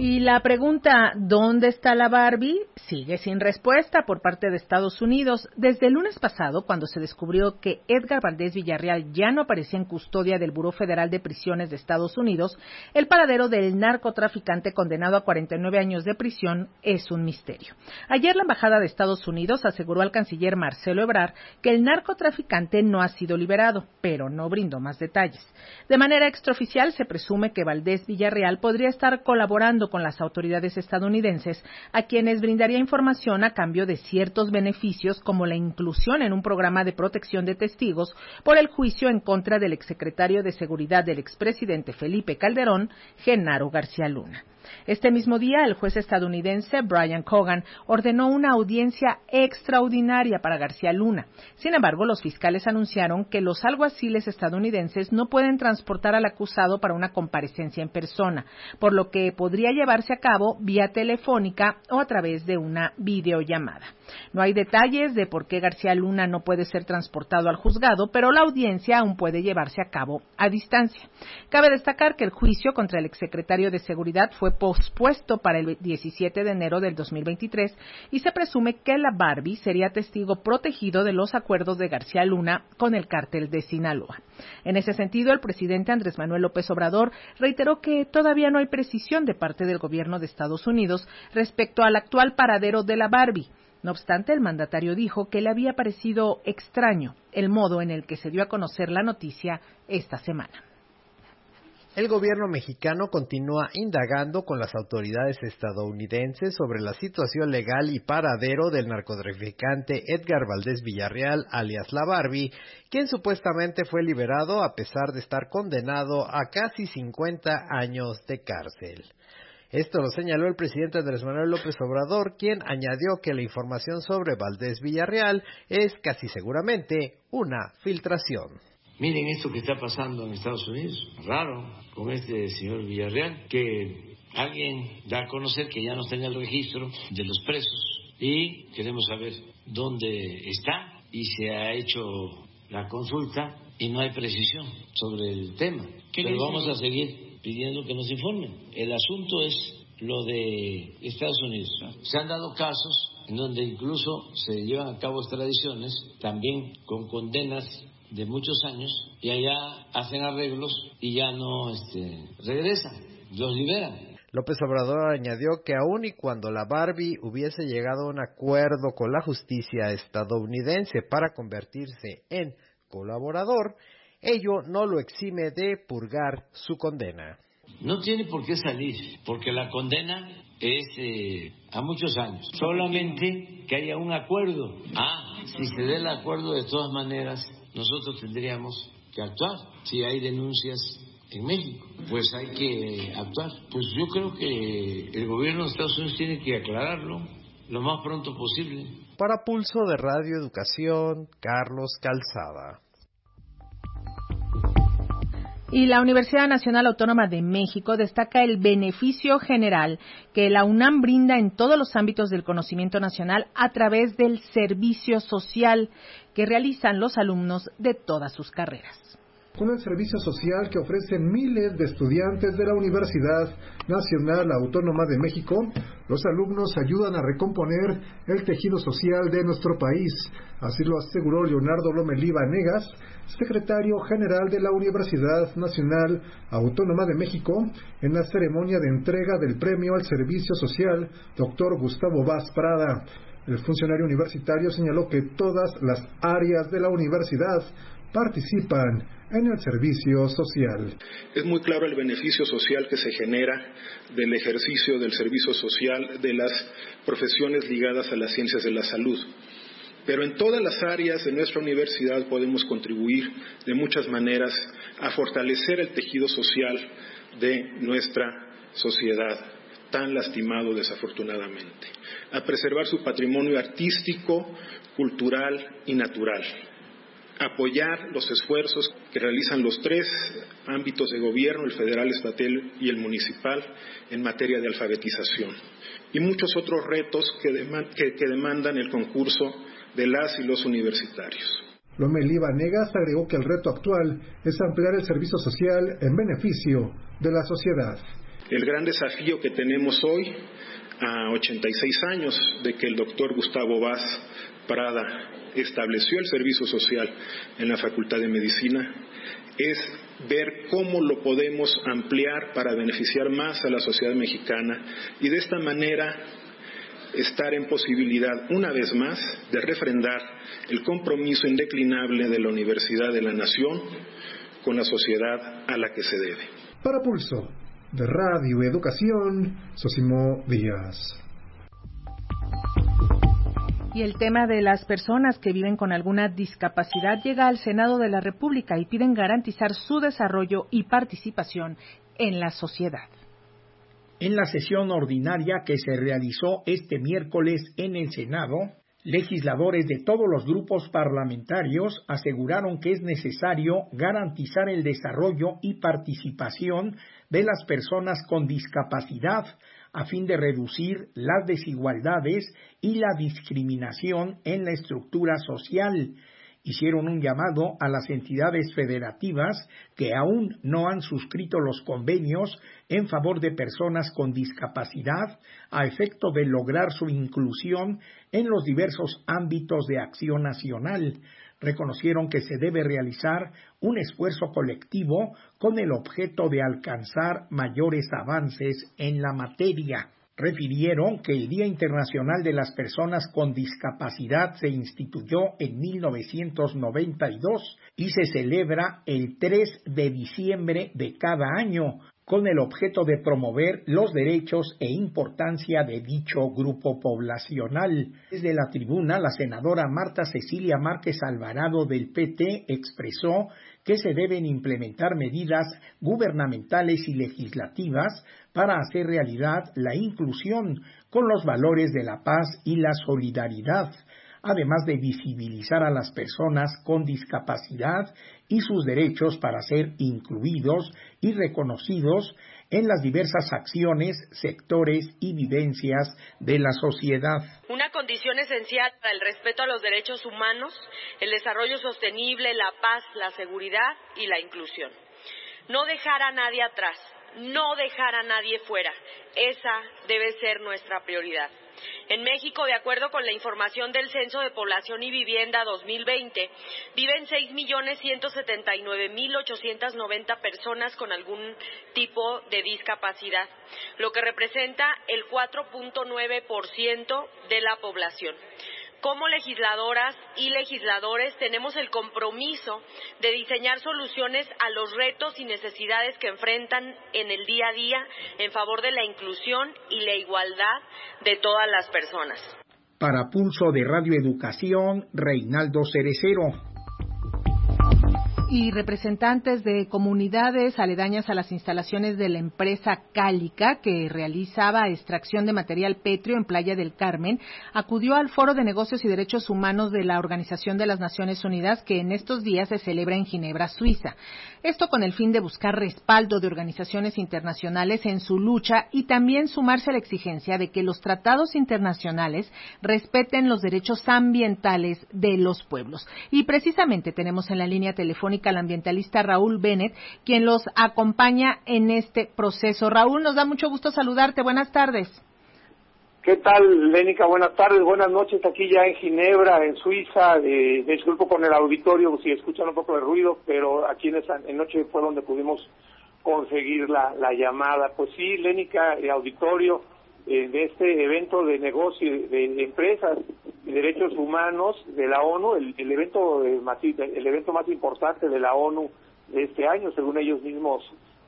Y la pregunta ¿dónde está la Barbie? sigue sin respuesta por parte de Estados Unidos. Desde el lunes pasado, cuando se descubrió que Edgar Valdés Villarreal ya no aparecía en custodia del Buró Federal de Prisiones de Estados Unidos, el paradero del narcotraficante condenado a 49 años de prisión es un misterio. Ayer la Embajada de Estados Unidos aseguró al canciller Marcelo Ebrard que el narcotraficante no ha sido liberado, pero no brindó más detalles. De manera extraoficial se presume que Valdés Villarreal podría estar colaborando con las autoridades estadounidenses, a quienes brindaría información a cambio de ciertos beneficios como la inclusión en un programa de protección de testigos por el juicio en contra del exsecretario de Seguridad del expresidente Felipe Calderón, Genaro García Luna. Este mismo día, el juez estadounidense Brian Cogan ordenó una audiencia extraordinaria para García Luna. Sin embargo, los fiscales anunciaron que los alguaciles estadounidenses no pueden transportar al acusado para una comparecencia en persona, por lo que podría llevarse a cabo vía telefónica o a través de una videollamada. No hay detalles de por qué García Luna no puede ser transportado al juzgado, pero la audiencia aún puede llevarse a cabo a distancia. Cabe destacar que el juicio contra el exsecretario de Seguridad fue pospuesto para el 17 de enero del 2023 y se presume que la Barbie sería testigo protegido de los acuerdos de García Luna con el cártel de Sinaloa. En ese sentido, el presidente Andrés Manuel López Obrador reiteró que todavía no hay precisión de parte del gobierno de Estados Unidos respecto al actual paradero de la Barbie No obstante, el mandatario dijo que le había parecido extraño el modo en el que se dio a conocer la noticia esta semana. El gobierno mexicano continúa indagando con las autoridades estadounidenses sobre la situación legal y paradero del narcotraficante Edgar Valdés Villarreal, alias La Barbie, quien supuestamente fue liberado a pesar de estar condenado a casi 50 años de cárcel. Esto lo señaló el presidente Andrés Manuel López Obrador, quien añadió que la información sobre Valdés Villarreal es casi seguramente una filtración. Miren esto que está pasando en Estados Unidos, raro, con este señor Villarreal, que alguien da a conocer que ya no está en el registro de los presos y queremos saber dónde está y se ha hecho la consulta y no hay precisión sobre el tema. Pero vamos a seguir pidiendo que nos informen. El asunto es lo de Estados Unidos. Se han dado casos en donde incluso se llevan a cabo extradiciones, también con condenas de muchos años y allá hacen arreglos y ya no este, regresan, los liberan. López Obrador añadió que aun y cuando la Barbie hubiese llegado a un acuerdo con la justicia estadounidense para convertirse en colaborador, ello no lo exime de purgar su condena. No tiene por qué salir, porque la condena es eh, a muchos años. Solamente que haya un acuerdo. Ah, si se dé el acuerdo de todas maneras, nosotros tendríamos que actuar. Si hay denuncias en México, pues hay que actuar. Pues yo creo que el gobierno de Estados Unidos tiene que aclararlo lo más pronto posible. Para Pulso de Radio Educación, Carlos Calzada. Y la Universidad Nacional Autónoma de México destaca el beneficio general que la UNAM brinda en todos los ámbitos del conocimiento nacional a través del servicio social que realizan los alumnos de todas sus carreras con el servicio social que ofrecen miles de estudiantes de la Universidad Nacional Autónoma de México, los alumnos ayudan a recomponer el tejido social de nuestro país. Así lo aseguró Leonardo Lomelí Vanegas, secretario general de la Universidad Nacional Autónoma de México, en la ceremonia de entrega del premio al servicio social, doctor Gustavo Vaz Prada. El funcionario universitario señaló que todas las áreas de la universidad participan en el servicio social. Es muy claro el beneficio social que se genera del ejercicio del servicio social de las profesiones ligadas a las ciencias de la salud. Pero en todas las áreas de nuestra universidad podemos contribuir de muchas maneras a fortalecer el tejido social de nuestra sociedad, tan lastimado desafortunadamente, a preservar su patrimonio artístico, cultural y natural apoyar los esfuerzos que realizan los tres ámbitos de gobierno, el federal, estatal y el municipal, en materia de alfabetización. Y muchos otros retos que, demandan el concurso de las y los universitarios. Lomelí Vanegas agregó que el reto actual es ampliar el servicio social en beneficio de la sociedad. El gran desafío que tenemos hoy, a 86 años de que el doctor Gustavo Vaz Prada estableció el servicio social en la Facultad de Medicina es ver cómo lo podemos ampliar para beneficiar más a la sociedad mexicana y de esta manera estar en posibilidad, una vez más, de refrendar el compromiso indeclinable de la Universidad de la Nación con la sociedad a la que se debe. Para Pulso, de Radio Educación, Sosimo Díaz. Y el tema de las personas que viven con alguna discapacidad llega al Senado de la República y piden garantizar su desarrollo y participación en la sociedad. En la sesión ordinaria que se realizó este miércoles en el Senado, legisladores de todos los grupos parlamentarios aseguraron que es necesario garantizar el desarrollo y participación de las personas con discapacidad a fin de reducir las desigualdades y la discriminación en la estructura social. Hicieron un llamado a las entidades federativas que aún no han suscrito los convenios en favor de personas con discapacidad a efecto de lograr su inclusión en los diversos ámbitos de acción nacional reconocieron que se debe realizar un esfuerzo colectivo con el objeto de alcanzar mayores avances en la materia. refirieron que el Día Internacional de las Personas con Discapacidad se instituyó en 1992 y se celebra el 3 de diciembre de cada año con el objeto de promover los derechos e importancia de dicho grupo poblacional. Desde la tribuna, la senadora Marta Cecilia Márquez Alvarado del PT expresó que se deben implementar medidas gubernamentales y legislativas para hacer realidad la inclusión con los valores de la paz y la solidaridad, además de visibilizar a las personas con discapacidad y sus derechos para ser incluidos y reconocidos en las diversas acciones, sectores y vivencias de la sociedad. Una condición esencial para el respeto a los derechos humanos, el desarrollo sostenible, la paz, la seguridad y la inclusión. No dejar a nadie atrás, no dejar a nadie fuera. Esa debe ser nuestra prioridad. En México, de acuerdo con la información del Censo de Población y Vivienda 2020, viven 6.179.890 personas con algún tipo de discapacidad, lo que representa el 4.9% de la población como legisladoras y legisladores tenemos el compromiso de diseñar soluciones a los retos y necesidades que enfrentan en el día a día en favor de la inclusión y la igualdad de todas las personas. Para Pulso de Radio Educación, Reinaldo Cerecero y representantes de comunidades aledañas a las instalaciones de la empresa Cálica, que realizaba extracción de material pétreo en Playa del Carmen, acudió al Foro de Negocios y Derechos Humanos de la Organización de las Naciones Unidas, que en estos días se celebra en Ginebra, Suiza. Esto con el fin de buscar respaldo de organizaciones internacionales en su lucha y también sumarse a la exigencia de que los tratados internacionales respeten los derechos ambientales de los pueblos. Y precisamente tenemos en la línea telefónica al ambientalista Raúl Bennett, quien los acompaña en este proceso. Raúl, nos da mucho gusto saludarte. Buenas tardes. ¿Qué tal, Lénica? Buenas tardes, buenas noches. Aquí ya en Ginebra, en Suiza. Eh, disculpo con el auditorio si escuchan un poco de ruido, pero aquí en esa noche fue donde pudimos conseguir la, llamada. Pues sí, Lénica, eh, auditorio eh, de este evento de negocio de empresas Derechos Humanos de la ONU, el, evento más, el evento más importante de la ONU de este año, según ellos mismos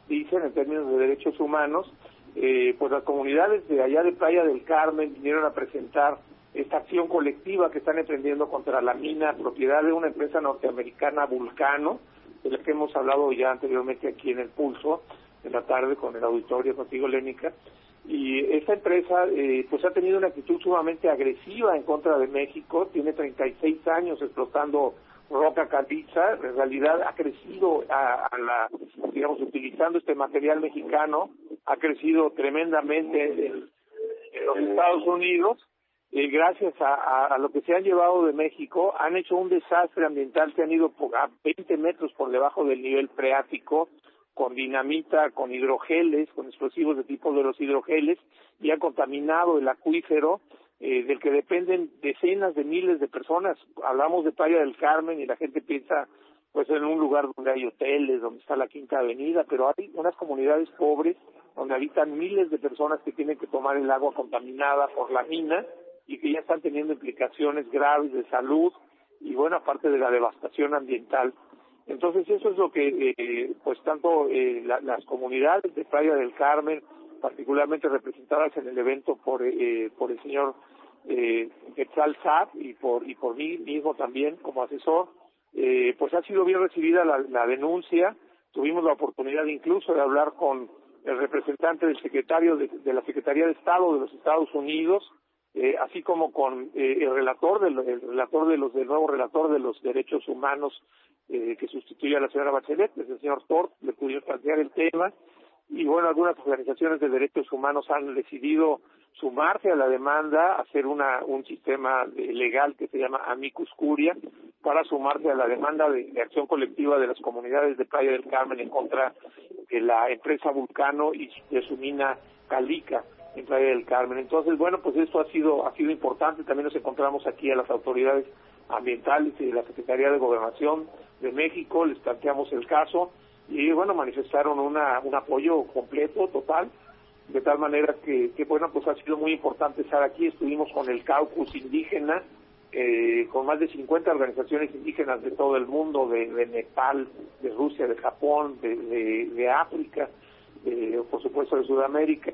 dicen en términos de derechos humanos, eh, pues las comunidades de allá de Playa del Carmen vinieron a presentar esta acción colectiva que están emprendiendo contra la mina, propiedad de una empresa norteamericana, Vulcano, de la que hemos hablado ya anteriormente aquí en el Pulso, en la tarde con el auditorio contigo, Lénica, y esta empresa eh, pues ha tenido una actitud sumamente agresiva en contra de México, tiene 36 años explotando roca caliza, en realidad ha crecido a, la, digamos, utilizando este material mexicano, ha crecido tremendamente en, los Estados Unidos, y gracias a, a, lo que se han llevado de México, han hecho un desastre ambiental, se han ido a 20 metros por debajo del nivel freático, con dinamita, con hidrogeles, con explosivos de tipo de los hidrogeles, y ha contaminado el acuífero eh, del que dependen decenas de miles de personas. Hablamos de Playa del Carmen y la gente piensa pues en un lugar donde hay hoteles, donde está la Quinta Avenida, pero hay unas comunidades pobres donde habitan miles de personas que tienen que tomar el agua contaminada por la mina y que ya están teniendo implicaciones graves de salud y bueno, aparte de la devastación ambiental entonces eso es lo que, eh, pues tanto eh, las comunidades de Playa del Carmen, particularmente representadas en el evento por, eh, por el señor eh, Quetzal y por, y por mí mismo también como asesor, eh, pues ha sido bien recibida la, la denuncia. Tuvimos la oportunidad incluso de hablar con el representante del secretario de, la Secretaría de Estado de los Estados Unidos, eh, así como con eh, el relator del el relator de los del nuevo relator de los derechos humanos eh, que sustituye a la señora Bachelet, es el señor Tort, le pudimos plantear el tema y bueno algunas organizaciones de derechos humanos han decidido sumarse a la demanda, hacer una un sistema legal que se llama amicus curia para sumarse a la demanda de, de acción colectiva de las comunidades de Playa del Carmen en contra de la empresa Vulcano y de su mina Calica en Playa del Carmen. Entonces, bueno, pues esto ha sido ha sido importante. También nos encontramos aquí a las autoridades ambientales y de la Secretaría de Gobernación de México, les planteamos el caso y bueno, manifestaron una, un apoyo completo, total. de tal manera que, que, bueno, pues ha sido muy importante estar aquí. Estuvimos con el caucus indígena, eh, con más de 50 organizaciones indígenas de todo el mundo, de, de Nepal, de Rusia, de Japón, de, de, África, por supuesto de Sudamérica,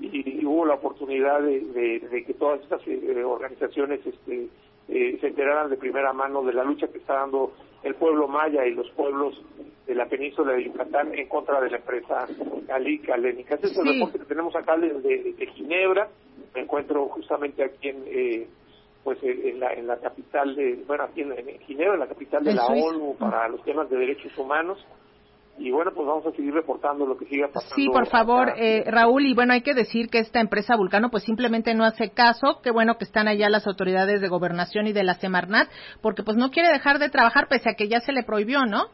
y, hubo la oportunidad de, que todas estas eh, organizaciones este, eh, se enteraran de primera mano de la lucha que está dando el pueblo maya y los pueblos de la península de Yucatán en contra de la empresa Calica Lénica. Este es el reporte que tenemos acá de, Ginebra. Me encuentro justamente aquí en eh, pues en la, en la capital de, bueno, aquí en, Ginebra, en la capital de la ONU para los temas de derechos humanos y bueno, pues vamos a seguir reportando lo que siga pasando. Sí, por favor, eh, Raúl, y bueno, hay que decir que esta empresa Vulcano pues simplemente no hace caso, qué bueno que están allá las autoridades de gobernación y de la Semarnat, porque pues no quiere dejar de trabajar pese a que ya se le prohibió, ¿no?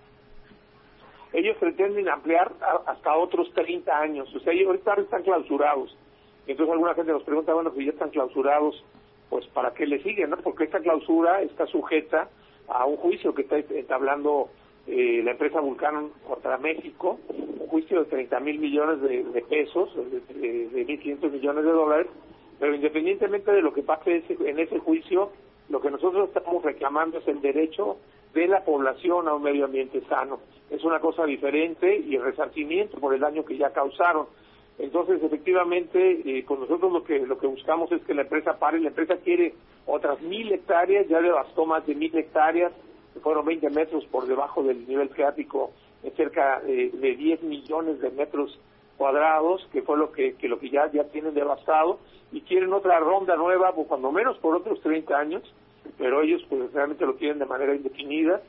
Ellos pretenden ampliar hasta otros 30 años, o sea, ellos ahorita están clausurados. Entonces alguna gente nos pregunta, bueno, si ya están clausurados, pues ¿para qué le siguen, no? Porque esta clausura está sujeta a un juicio que está entablando eh, la empresa Vulcano contra México, un juicio de 30 mil millones de, pesos, de, de 1.500 millones de dólares, pero independientemente de lo que pase en ese juicio, lo que nosotros estamos reclamando es el derecho de la población a un medio ambiente sano. Es una cosa diferente y el resarcimiento por el daño que ya causaron. Entonces, efectivamente, eh, con nosotros lo que lo que buscamos es que la empresa pare. La empresa quiere otras mil hectáreas, ya devastó más de mil hectáreas fueron 20 metros por debajo del nivel freático, cerca de 10 millones de metros cuadrados, que fue lo que, lo que ya, ya tienen devastado, y quieren otra ronda nueva, pues cuando menos por otros 30 años, pero ellos pues realmente lo quieren de manera indefinida.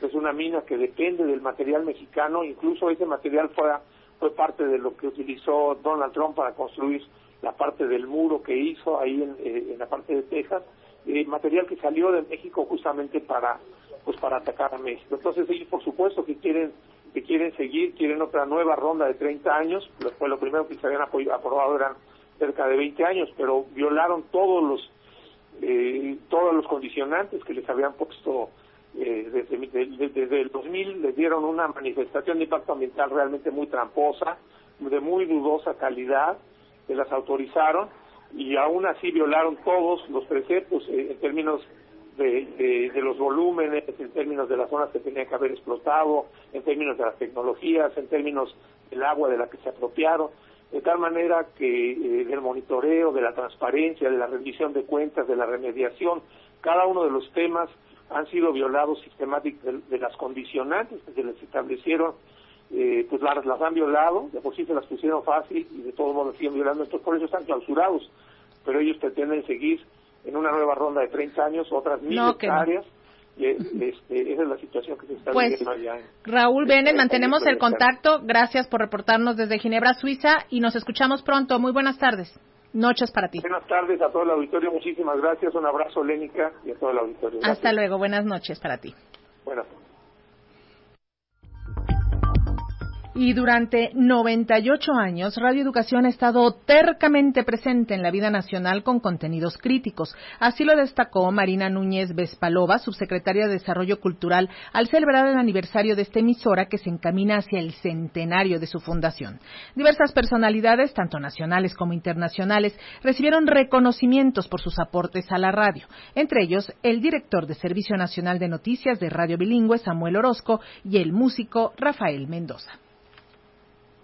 Es una mina que depende del material mexicano, incluso ese material fue, fue parte de lo que utilizó Donald Trump para construir la parte del muro que hizo ahí en, eh, la parte de Texas, eh, material que salió de México justamente para pues para atacar a México. Entonces ellos por supuesto que quieren que quieren seguir, quieren otra nueva ronda de 30 años, pues lo primero que se habían aprobado eran cerca de 20 años, pero violaron todos los eh, todos los condicionantes que les habían puesto eh, desde, desde, el 2000 les dieron una manifestación de impacto ambiental realmente muy tramposa, de muy dudosa calidad, que las autorizaron y aún así violaron todos los preceptos eh, en términos de, de, los volúmenes, en términos de las zonas que tenían que haber explotado, en términos de las tecnologías, en términos del agua de la que se apropiaron, de tal manera que eh, del monitoreo, de la transparencia, de la rendición de cuentas, de la remediación, cada uno de los temas han sido violados sistemáticamente de, las condicionantes que se les establecieron, eh, pues las, las han violado, de por sí se las pusieron fácil y de todos modos siguen violando, entonces por eso están clausurados, pero ellos pretenden seguir en una nueva ronda de 30 años otras mil hectáreas. Y este, esa es la situación que se está pues, viviendo allá. Raúl Bennett, mantenemos el contacto. Gracias por reportarnos desde Ginebra, Suiza, y nos escuchamos pronto. Muy buenas tardes. Noches para ti. Buenas tardes a todo el auditorio. Muchísimas gracias. Un abrazo, Lénica, y a todo el auditorio. Hasta luego. Buenas noches para ti. Buenas Y durante 98 años, Radio Educación ha estado tercamente presente en la vida nacional con contenidos críticos. Así lo destacó Marina Núñez Vespalova, subsecretaria de Desarrollo Cultural, al celebrar el aniversario de esta emisora que se encamina hacia el centenario de su fundación. Diversas personalidades, tanto nacionales como internacionales, recibieron reconocimientos por sus aportes a la radio. Entre ellos, el director de Servicio Nacional de Noticias de Radio Bilingüe, Samuel Orozco, y el músico Rafael Mendoza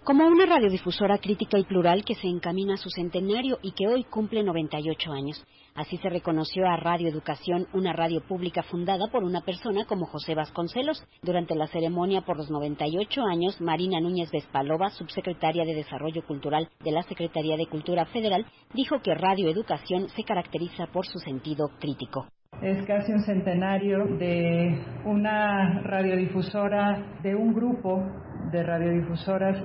como una radiodifusora crítica y plural que se encamina a su centenario y que hoy cumple 98 años. Así se reconoció a Radio Educación, una radio pública fundada por una persona como José Vasconcelos. Durante la ceremonia por los 98 años, Marina Núñez Vespalova, subsecretaria de Desarrollo Cultural de la Secretaría de Cultura Federal, dijo que Radio Educación se caracteriza por su sentido crítico. Es casi un centenario de una radiodifusora, de un grupo de radiodifusoras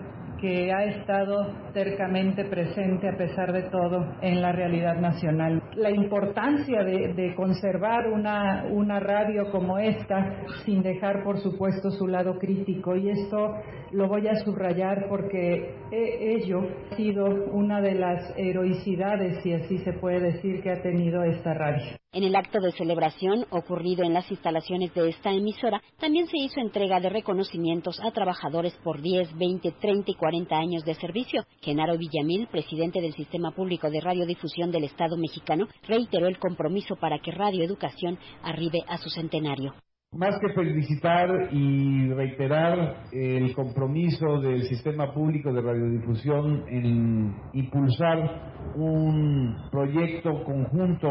que ha estado cercamente presente a pesar de todo en la realidad nacional. La importancia de, conservar una, una radio como esta sin dejar por supuesto su lado crítico y esto lo voy a subrayar porque ello ha sido una de las heroicidades, si así se puede decir, que ha tenido esta radio. En el acto de celebración ocurrido en las instalaciones de esta emisora, también se hizo entrega de reconocimientos a trabajadores por 10, 20, 30 y 40 años de servicio. Genaro Villamil, presidente del Sistema Público de Radiodifusión del Estado mexicano, reiteró el compromiso para que Radio Educación arribe a su centenario. Más que felicitar y reiterar el compromiso del sistema público de radiodifusión en impulsar un proyecto conjunto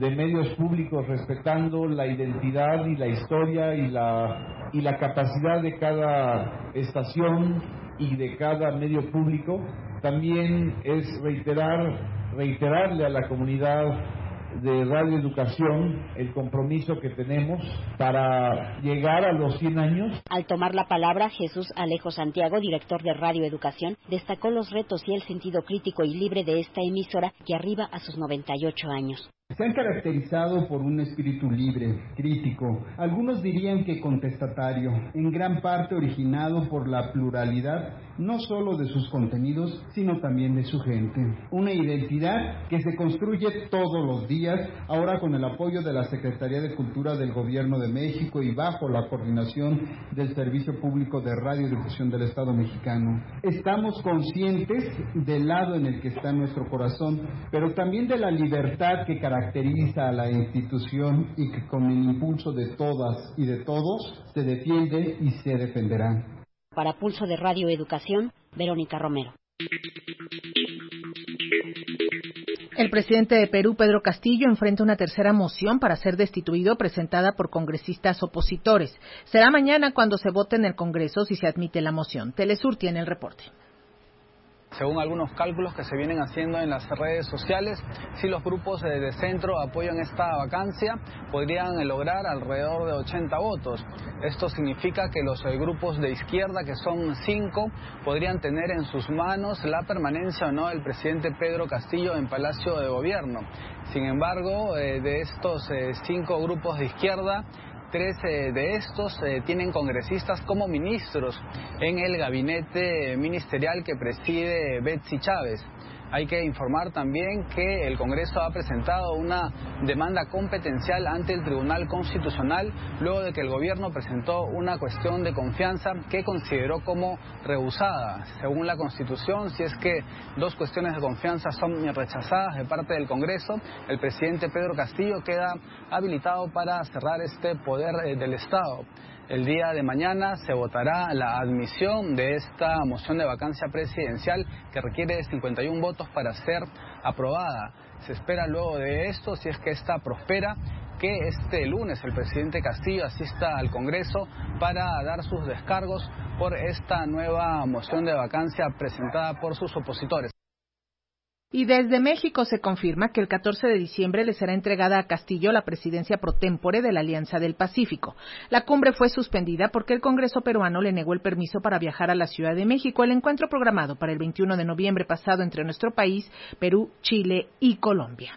de medios públicos respetando la identidad y la historia y la, y la capacidad de cada estación y de cada medio público, también es reiterar, reiterarle a la comunidad de Radio Educación el compromiso que tenemos para llegar a los 100 años. Al tomar la palabra, Jesús Alejo Santiago, director de Radio Educación, destacó los retos y el sentido crítico y libre de esta emisora que arriba a sus 98 años. Se han caracterizado por un espíritu libre, crítico, algunos dirían que contestatario, en gran parte originado por la pluralidad no solo de sus contenidos, sino también de su gente. Una identidad que se construye todos los días, ahora con el apoyo de la Secretaría de Cultura del Gobierno de México y bajo la coordinación del Servicio Público de Radio y Difusión del Estado mexicano. Estamos conscientes del lado en el que está nuestro corazón, pero también de la libertad que caracteriza a la institución y que con el impulso de todas y de todos se defiende y se defenderá. Para Pulso de Radio Educación, Verónica Romero. El presidente de Perú, Pedro Castillo, enfrenta una tercera moción para ser destituido presentada por congresistas opositores. Será mañana cuando se vote en el Congreso si se admite la moción. Telesur tiene el reporte. Según algunos cálculos que se vienen haciendo en las redes sociales, si los grupos de centro apoyan esta vacancia, podrían lograr alrededor de 80 votos. Esto significa que los grupos de izquierda, que son cinco, podrían tener en sus manos la permanencia o no del presidente Pedro Castillo en Palacio de Gobierno. Sin embargo, eh, de estos eh, cinco grupos de izquierda, Tres de estos eh, tienen congresistas como ministros en el gabinete ministerial que preside Betsy Chávez. Hay que informar también que el Congreso ha presentado una demanda competencial ante el Tribunal Constitucional luego de que el gobierno presentó una cuestión de confianza que consideró como rehusada. Según la Constitución, si es que dos cuestiones de confianza son rechazadas de parte del Congreso, el presidente Pedro Castillo queda habilitado para cerrar este poder eh, del Estado. El día de mañana se votará la admisión de esta moción de vacancia presidencial que requiere 51 votos para ser aprobada. Se espera luego de esto, si es que esta prospera, que este lunes el presidente Castillo asista al Congreso para dar sus descargos por esta nueva moción de vacancia presentada por sus opositores. Y desde México se confirma que el 14 de diciembre le será entregada a Castillo la presidencia pro tempore de la Alianza del Pacífico. La cumbre fue suspendida porque el Congreso peruano le negó el permiso para viajar a la Ciudad de México. El encuentro programado para el 21 de noviembre pasado entre nuestro país, Perú, Chile y Colombia.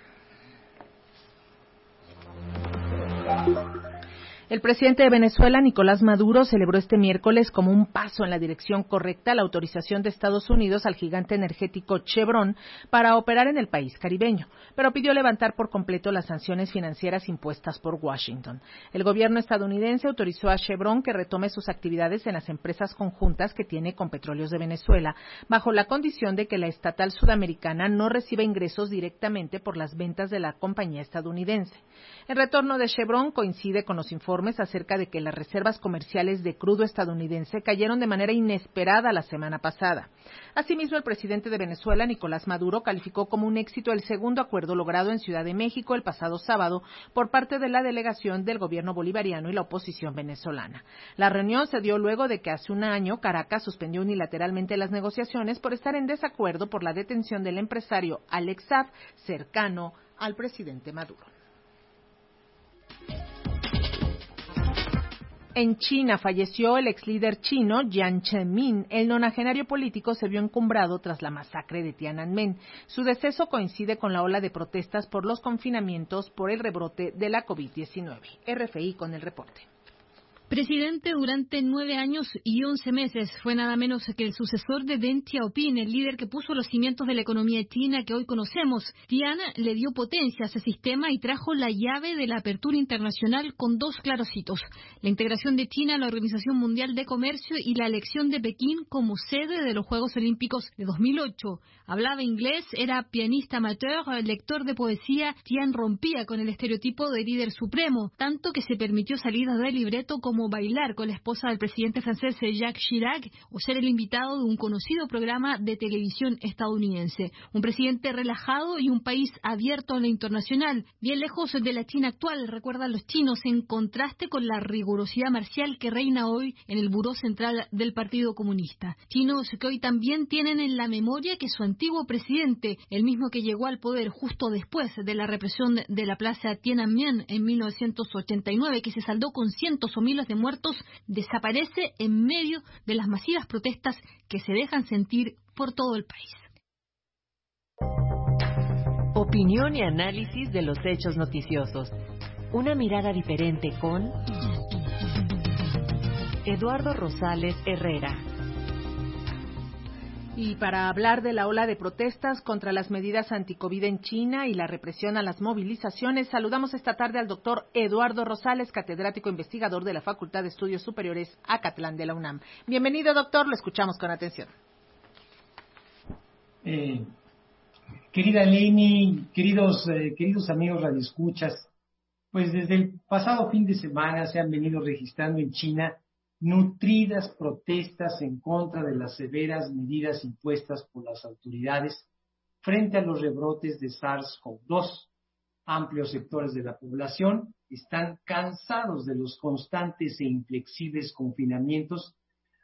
El presidente de Venezuela, Nicolás Maduro, celebró este miércoles como un paso en la dirección correcta la autorización de Estados Unidos al gigante energético Chevron para operar en el país caribeño, pero pidió levantar por completo las sanciones financieras impuestas por Washington. El gobierno estadounidense autorizó a Chevron que retome sus actividades en las empresas conjuntas que tiene con Petróleos de Venezuela, bajo la condición de que la estatal sudamericana no reciba ingresos directamente por las ventas de la compañía estadounidense. El retorno de Chevron coincide con los informes acerca de que las reservas comerciales de crudo estadounidense cayeron de manera inesperada la semana pasada. Asimismo, el presidente de Venezuela, Nicolás Maduro, calificó como un éxito el segundo acuerdo logrado en Ciudad de México el pasado sábado por parte de la delegación del gobierno bolivariano y la oposición venezolana. La reunión se dio luego de que hace un año Caracas suspendió unilateralmente las negociaciones por estar en desacuerdo por la detención del empresario Alex cercano al presidente Maduro. En China falleció el ex líder chino Jiang Zemin. El nonagenario político se vio encumbrado tras la masacre de Tiananmen. Su deceso coincide con la ola de protestas por los confinamientos por el rebrote de la COVID-19. RFI con el reporte. Presidente durante nueve años y once meses, fue nada menos que el sucesor de Deng Xiaoping, el líder que puso los cimientos de la economía china que hoy conocemos. Tian le dio potencia a ese sistema y trajo la llave de la apertura internacional con dos claros. La integración de China a la Organización Mundial de Comercio y la elección de Pekín como sede de los Juegos Olímpicos de 2008. Hablaba inglés, era pianista amateur, lector de poesía. Tian rompía con el estereotipo de líder supremo, tanto que se permitió salidas de libreto como bailar con la esposa del presidente francés Jacques Chirac o ser el invitado de un conocido programa de televisión estadounidense. Un presidente relajado y un país abierto a lo internacional, bien lejos de la China actual, recuerdan los chinos, en contraste con la rigurosidad marcial que reina hoy en el buró central del Partido Comunista. Chinos que hoy también tienen en la memoria que su antiguo presidente, el mismo que llegó al poder justo después de la represión de la plaza Tiananmen en 1989, que se saldó con cientos o miles de muertos desaparece en medio de las masivas protestas que se dejan sentir por todo el país. Opinión y análisis de los hechos noticiosos. Una mirada diferente con Eduardo Rosales Herrera. Y para hablar de la ola de protestas contra las medidas anticovid en China y la represión a las movilizaciones, saludamos esta tarde al doctor Eduardo Rosales, catedrático investigador de la Facultad de Estudios Superiores Acatlán de la UNAM. Bienvenido, doctor, lo escuchamos con atención. Eh, querida Leni, queridos, eh, queridos amigos radioescuchas, pues desde el pasado fin de semana se han venido registrando en China nutridas protestas en contra de las severas medidas impuestas por las autoridades frente a los rebrotes de SARS-CoV-2. Amplios sectores de la población están cansados de los constantes e inflexibles confinamientos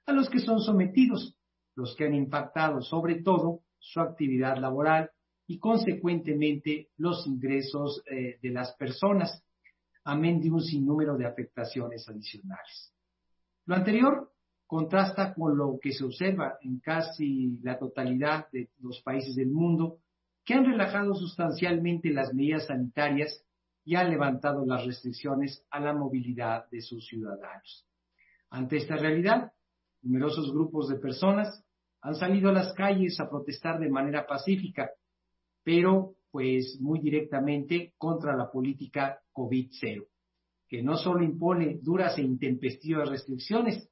a los que son sometidos, los que han impactado sobre todo su actividad laboral y consecuentemente los ingresos eh, de las personas, amén de un sinnúmero de afectaciones adicionales. Lo anterior contrasta con lo que se observa en casi la totalidad de los países del mundo que han relajado sustancialmente las medidas sanitarias y han levantado las restricciones a la movilidad de sus ciudadanos. Ante esta realidad, numerosos grupos de personas han salido a las calles a protestar de manera pacífica, pero pues muy directamente contra la política COVID-0 que no solo impone duras e intempestivas restricciones,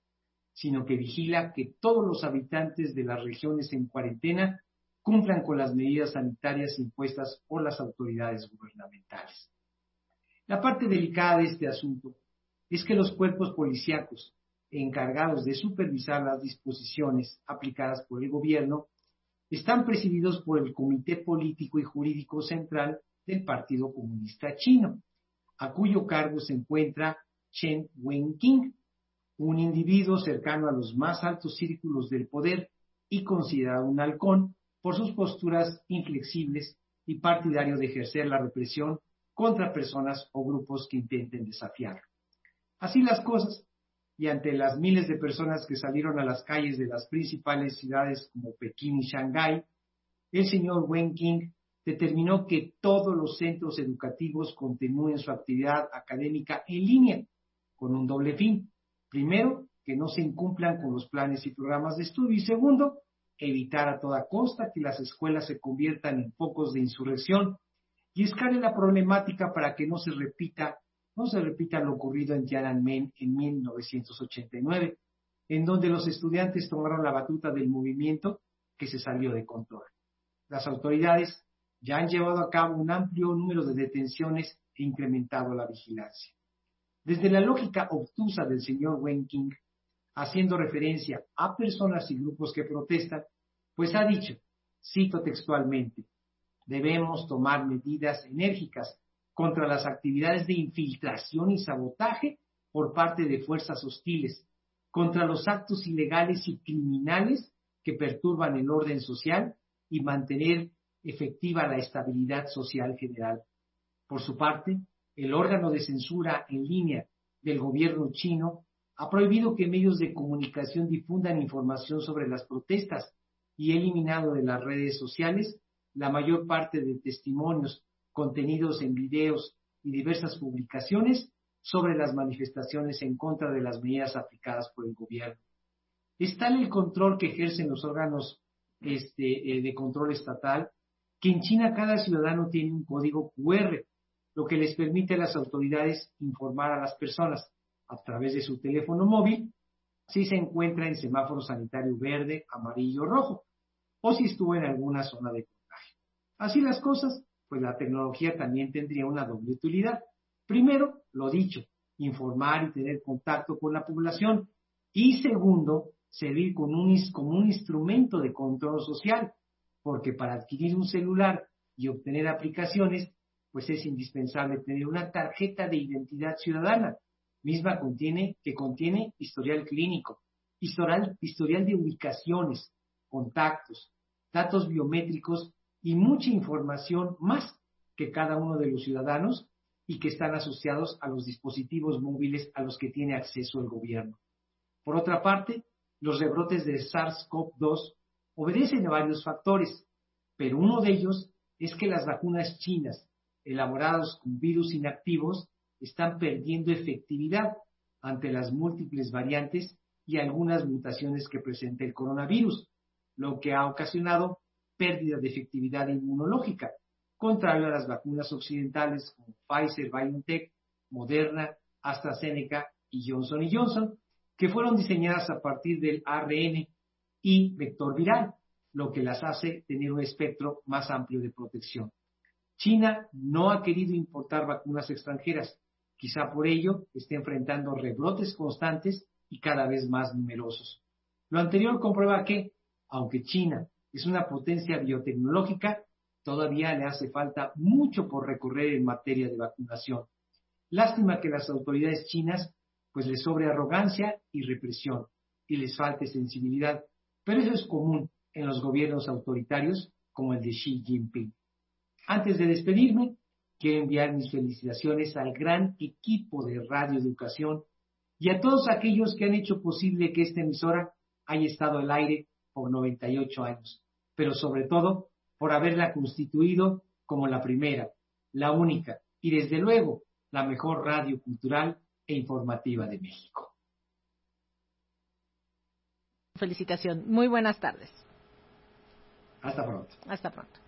sino que vigila que todos los habitantes de las regiones en cuarentena cumplan con las medidas sanitarias impuestas por las autoridades gubernamentales. La parte delicada de este asunto es que los cuerpos policíacos encargados de supervisar las disposiciones aplicadas por el gobierno están presididos por el Comité Político y Jurídico Central del Partido Comunista Chino, a cuyo cargo se encuentra Chen Wenqing, un individuo cercano a los más altos círculos del poder y considerado un halcón por sus posturas inflexibles y partidario de ejercer la represión contra personas o grupos que intenten desafiarlo. Así las cosas, y ante las miles de personas que salieron a las calles de las principales ciudades como Pekín y Shanghái, el señor Wenqing determinó que todos los centros educativos continúen su actividad académica en línea, con un doble fin. Primero, que no se incumplan con los planes y programas de estudio. Y segundo, evitar a toda costa que las escuelas se conviertan en focos de insurrección y escale la problemática para que no se repita, no se repita lo ocurrido en Tiananmen en 1989, en donde los estudiantes tomaron la batuta del movimiento que se salió de control. Las autoridades ya han llevado a cabo un amplio número de detenciones e incrementado la vigilancia. Desde la lógica obtusa del señor Wenking, haciendo referencia a personas y grupos que protestan, pues ha dicho, cito textualmente, debemos tomar medidas enérgicas contra las actividades de infiltración y sabotaje por parte de fuerzas hostiles, contra los actos ilegales y criminales que perturban el orden social y mantener efectiva la estabilidad social general. Por su parte, el órgano de censura en línea del gobierno chino ha prohibido que medios de comunicación difundan información sobre las protestas y ha eliminado de las redes sociales la mayor parte de testimonios contenidos en videos y diversas publicaciones sobre las manifestaciones en contra de las medidas aplicadas por el gobierno. Es tal el control que ejercen los órganos este, eh, de control estatal que en China cada ciudadano tiene un código QR, lo que les permite a las autoridades informar a las personas a través de su teléfono móvil si se encuentra en semáforo sanitario verde, amarillo rojo, o si estuvo en alguna zona de contagio. Así las cosas, pues la tecnología también tendría una doble utilidad. Primero, lo dicho, informar y tener contacto con la población. Y segundo, servir como un instrumento de control social, porque para adquirir un celular y obtener aplicaciones, pues es indispensable tener una tarjeta de identidad ciudadana, misma contiene, que contiene historial clínico, historial, historial de ubicaciones, contactos, datos biométricos y mucha información más que cada uno de los ciudadanos y que están asociados a los dispositivos móviles a los que tiene acceso el gobierno. Por otra parte, los rebrotes de SARS-CoV-2 obedecen a varios factores, pero uno de ellos es que las vacunas chinas, elaboradas con virus inactivos, están perdiendo efectividad ante las múltiples variantes y algunas mutaciones que presenta el coronavirus, lo que ha ocasionado pérdida de efectividad inmunológica, contrario a las vacunas occidentales como Pfizer, BioNTech, Moderna, AstraZeneca y Johnson Johnson, que fueron diseñadas a partir del ARN y vector viral, lo que las hace tener un espectro más amplio de protección. China no ha querido importar vacunas extranjeras, quizá por ello esté enfrentando rebrotes constantes y cada vez más numerosos. Lo anterior comprueba que, aunque China es una potencia biotecnológica, todavía le hace falta mucho por recorrer en materia de vacunación. Lástima que las autoridades chinas pues les sobre arrogancia y represión y les falte sensibilidad, pero eso es común en los gobiernos autoritarios como el de Xi Jinping. Antes de despedirme, quiero enviar mis felicitaciones al gran equipo de Radio Educación y a todos aquellos que han hecho posible que esta emisora haya estado al aire por 98 años, pero sobre todo por haberla constituido como la primera, la única y desde luego la mejor radio cultural e informativa de México. Felicitación. Muy buenas tardes. Hasta pronto. Hasta pronto.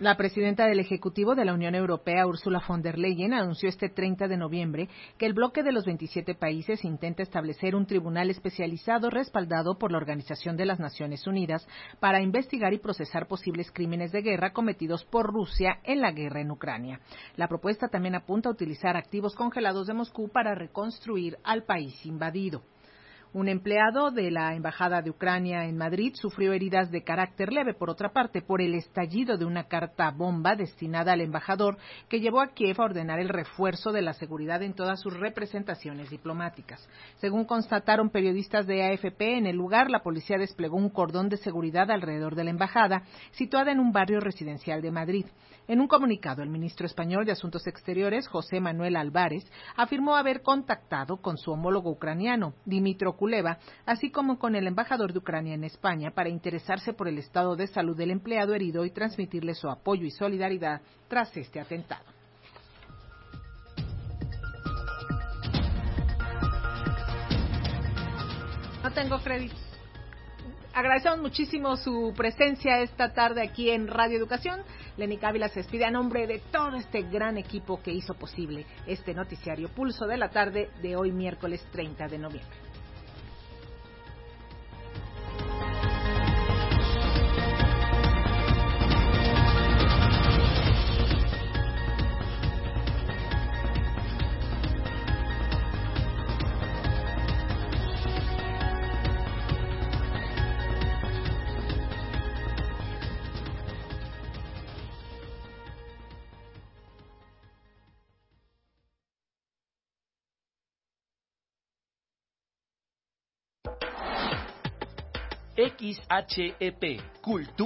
La presidenta del Ejecutivo de la Unión Europea, Ursula von der Leyen, anunció este 30 de noviembre que el bloque de los 27 países intenta establecer un tribunal especializado respaldado por la Organización de las Naciones Unidas para investigar y procesar posibles crímenes de guerra cometidos por Rusia en la guerra en Ucrania. La propuesta también apunta a utilizar activos congelados de Moscú para reconstruir al país invadido. Un empleado de la Embajada de Ucrania en Madrid sufrió heridas de carácter leve, por otra parte, por el estallido de una carta bomba destinada al embajador que llevó a Kiev a ordenar el refuerzo de la seguridad en todas sus representaciones diplomáticas. Según constataron periodistas de AFP, en el lugar la policía desplegó un cordón de seguridad alrededor de la embajada, situada en un barrio residencial de Madrid. En un comunicado, el ministro español de Asuntos Exteriores, José Manuel Álvarez, afirmó haber contactado con su homólogo ucraniano, Dimitro Kuleva, así como con el embajador de Ucrania en España, para interesarse por el estado de salud del empleado herido y transmitirle su apoyo y solidaridad tras este atentado. No tengo crédito agradecemos muchísimo su presencia esta tarde aquí en Radio Educación. Lenny Cávila se despide a nombre de todo este gran equipo que hizo posible este noticiario Pulso de la tarde de hoy miércoles 30 de noviembre. XHEP, Cultura.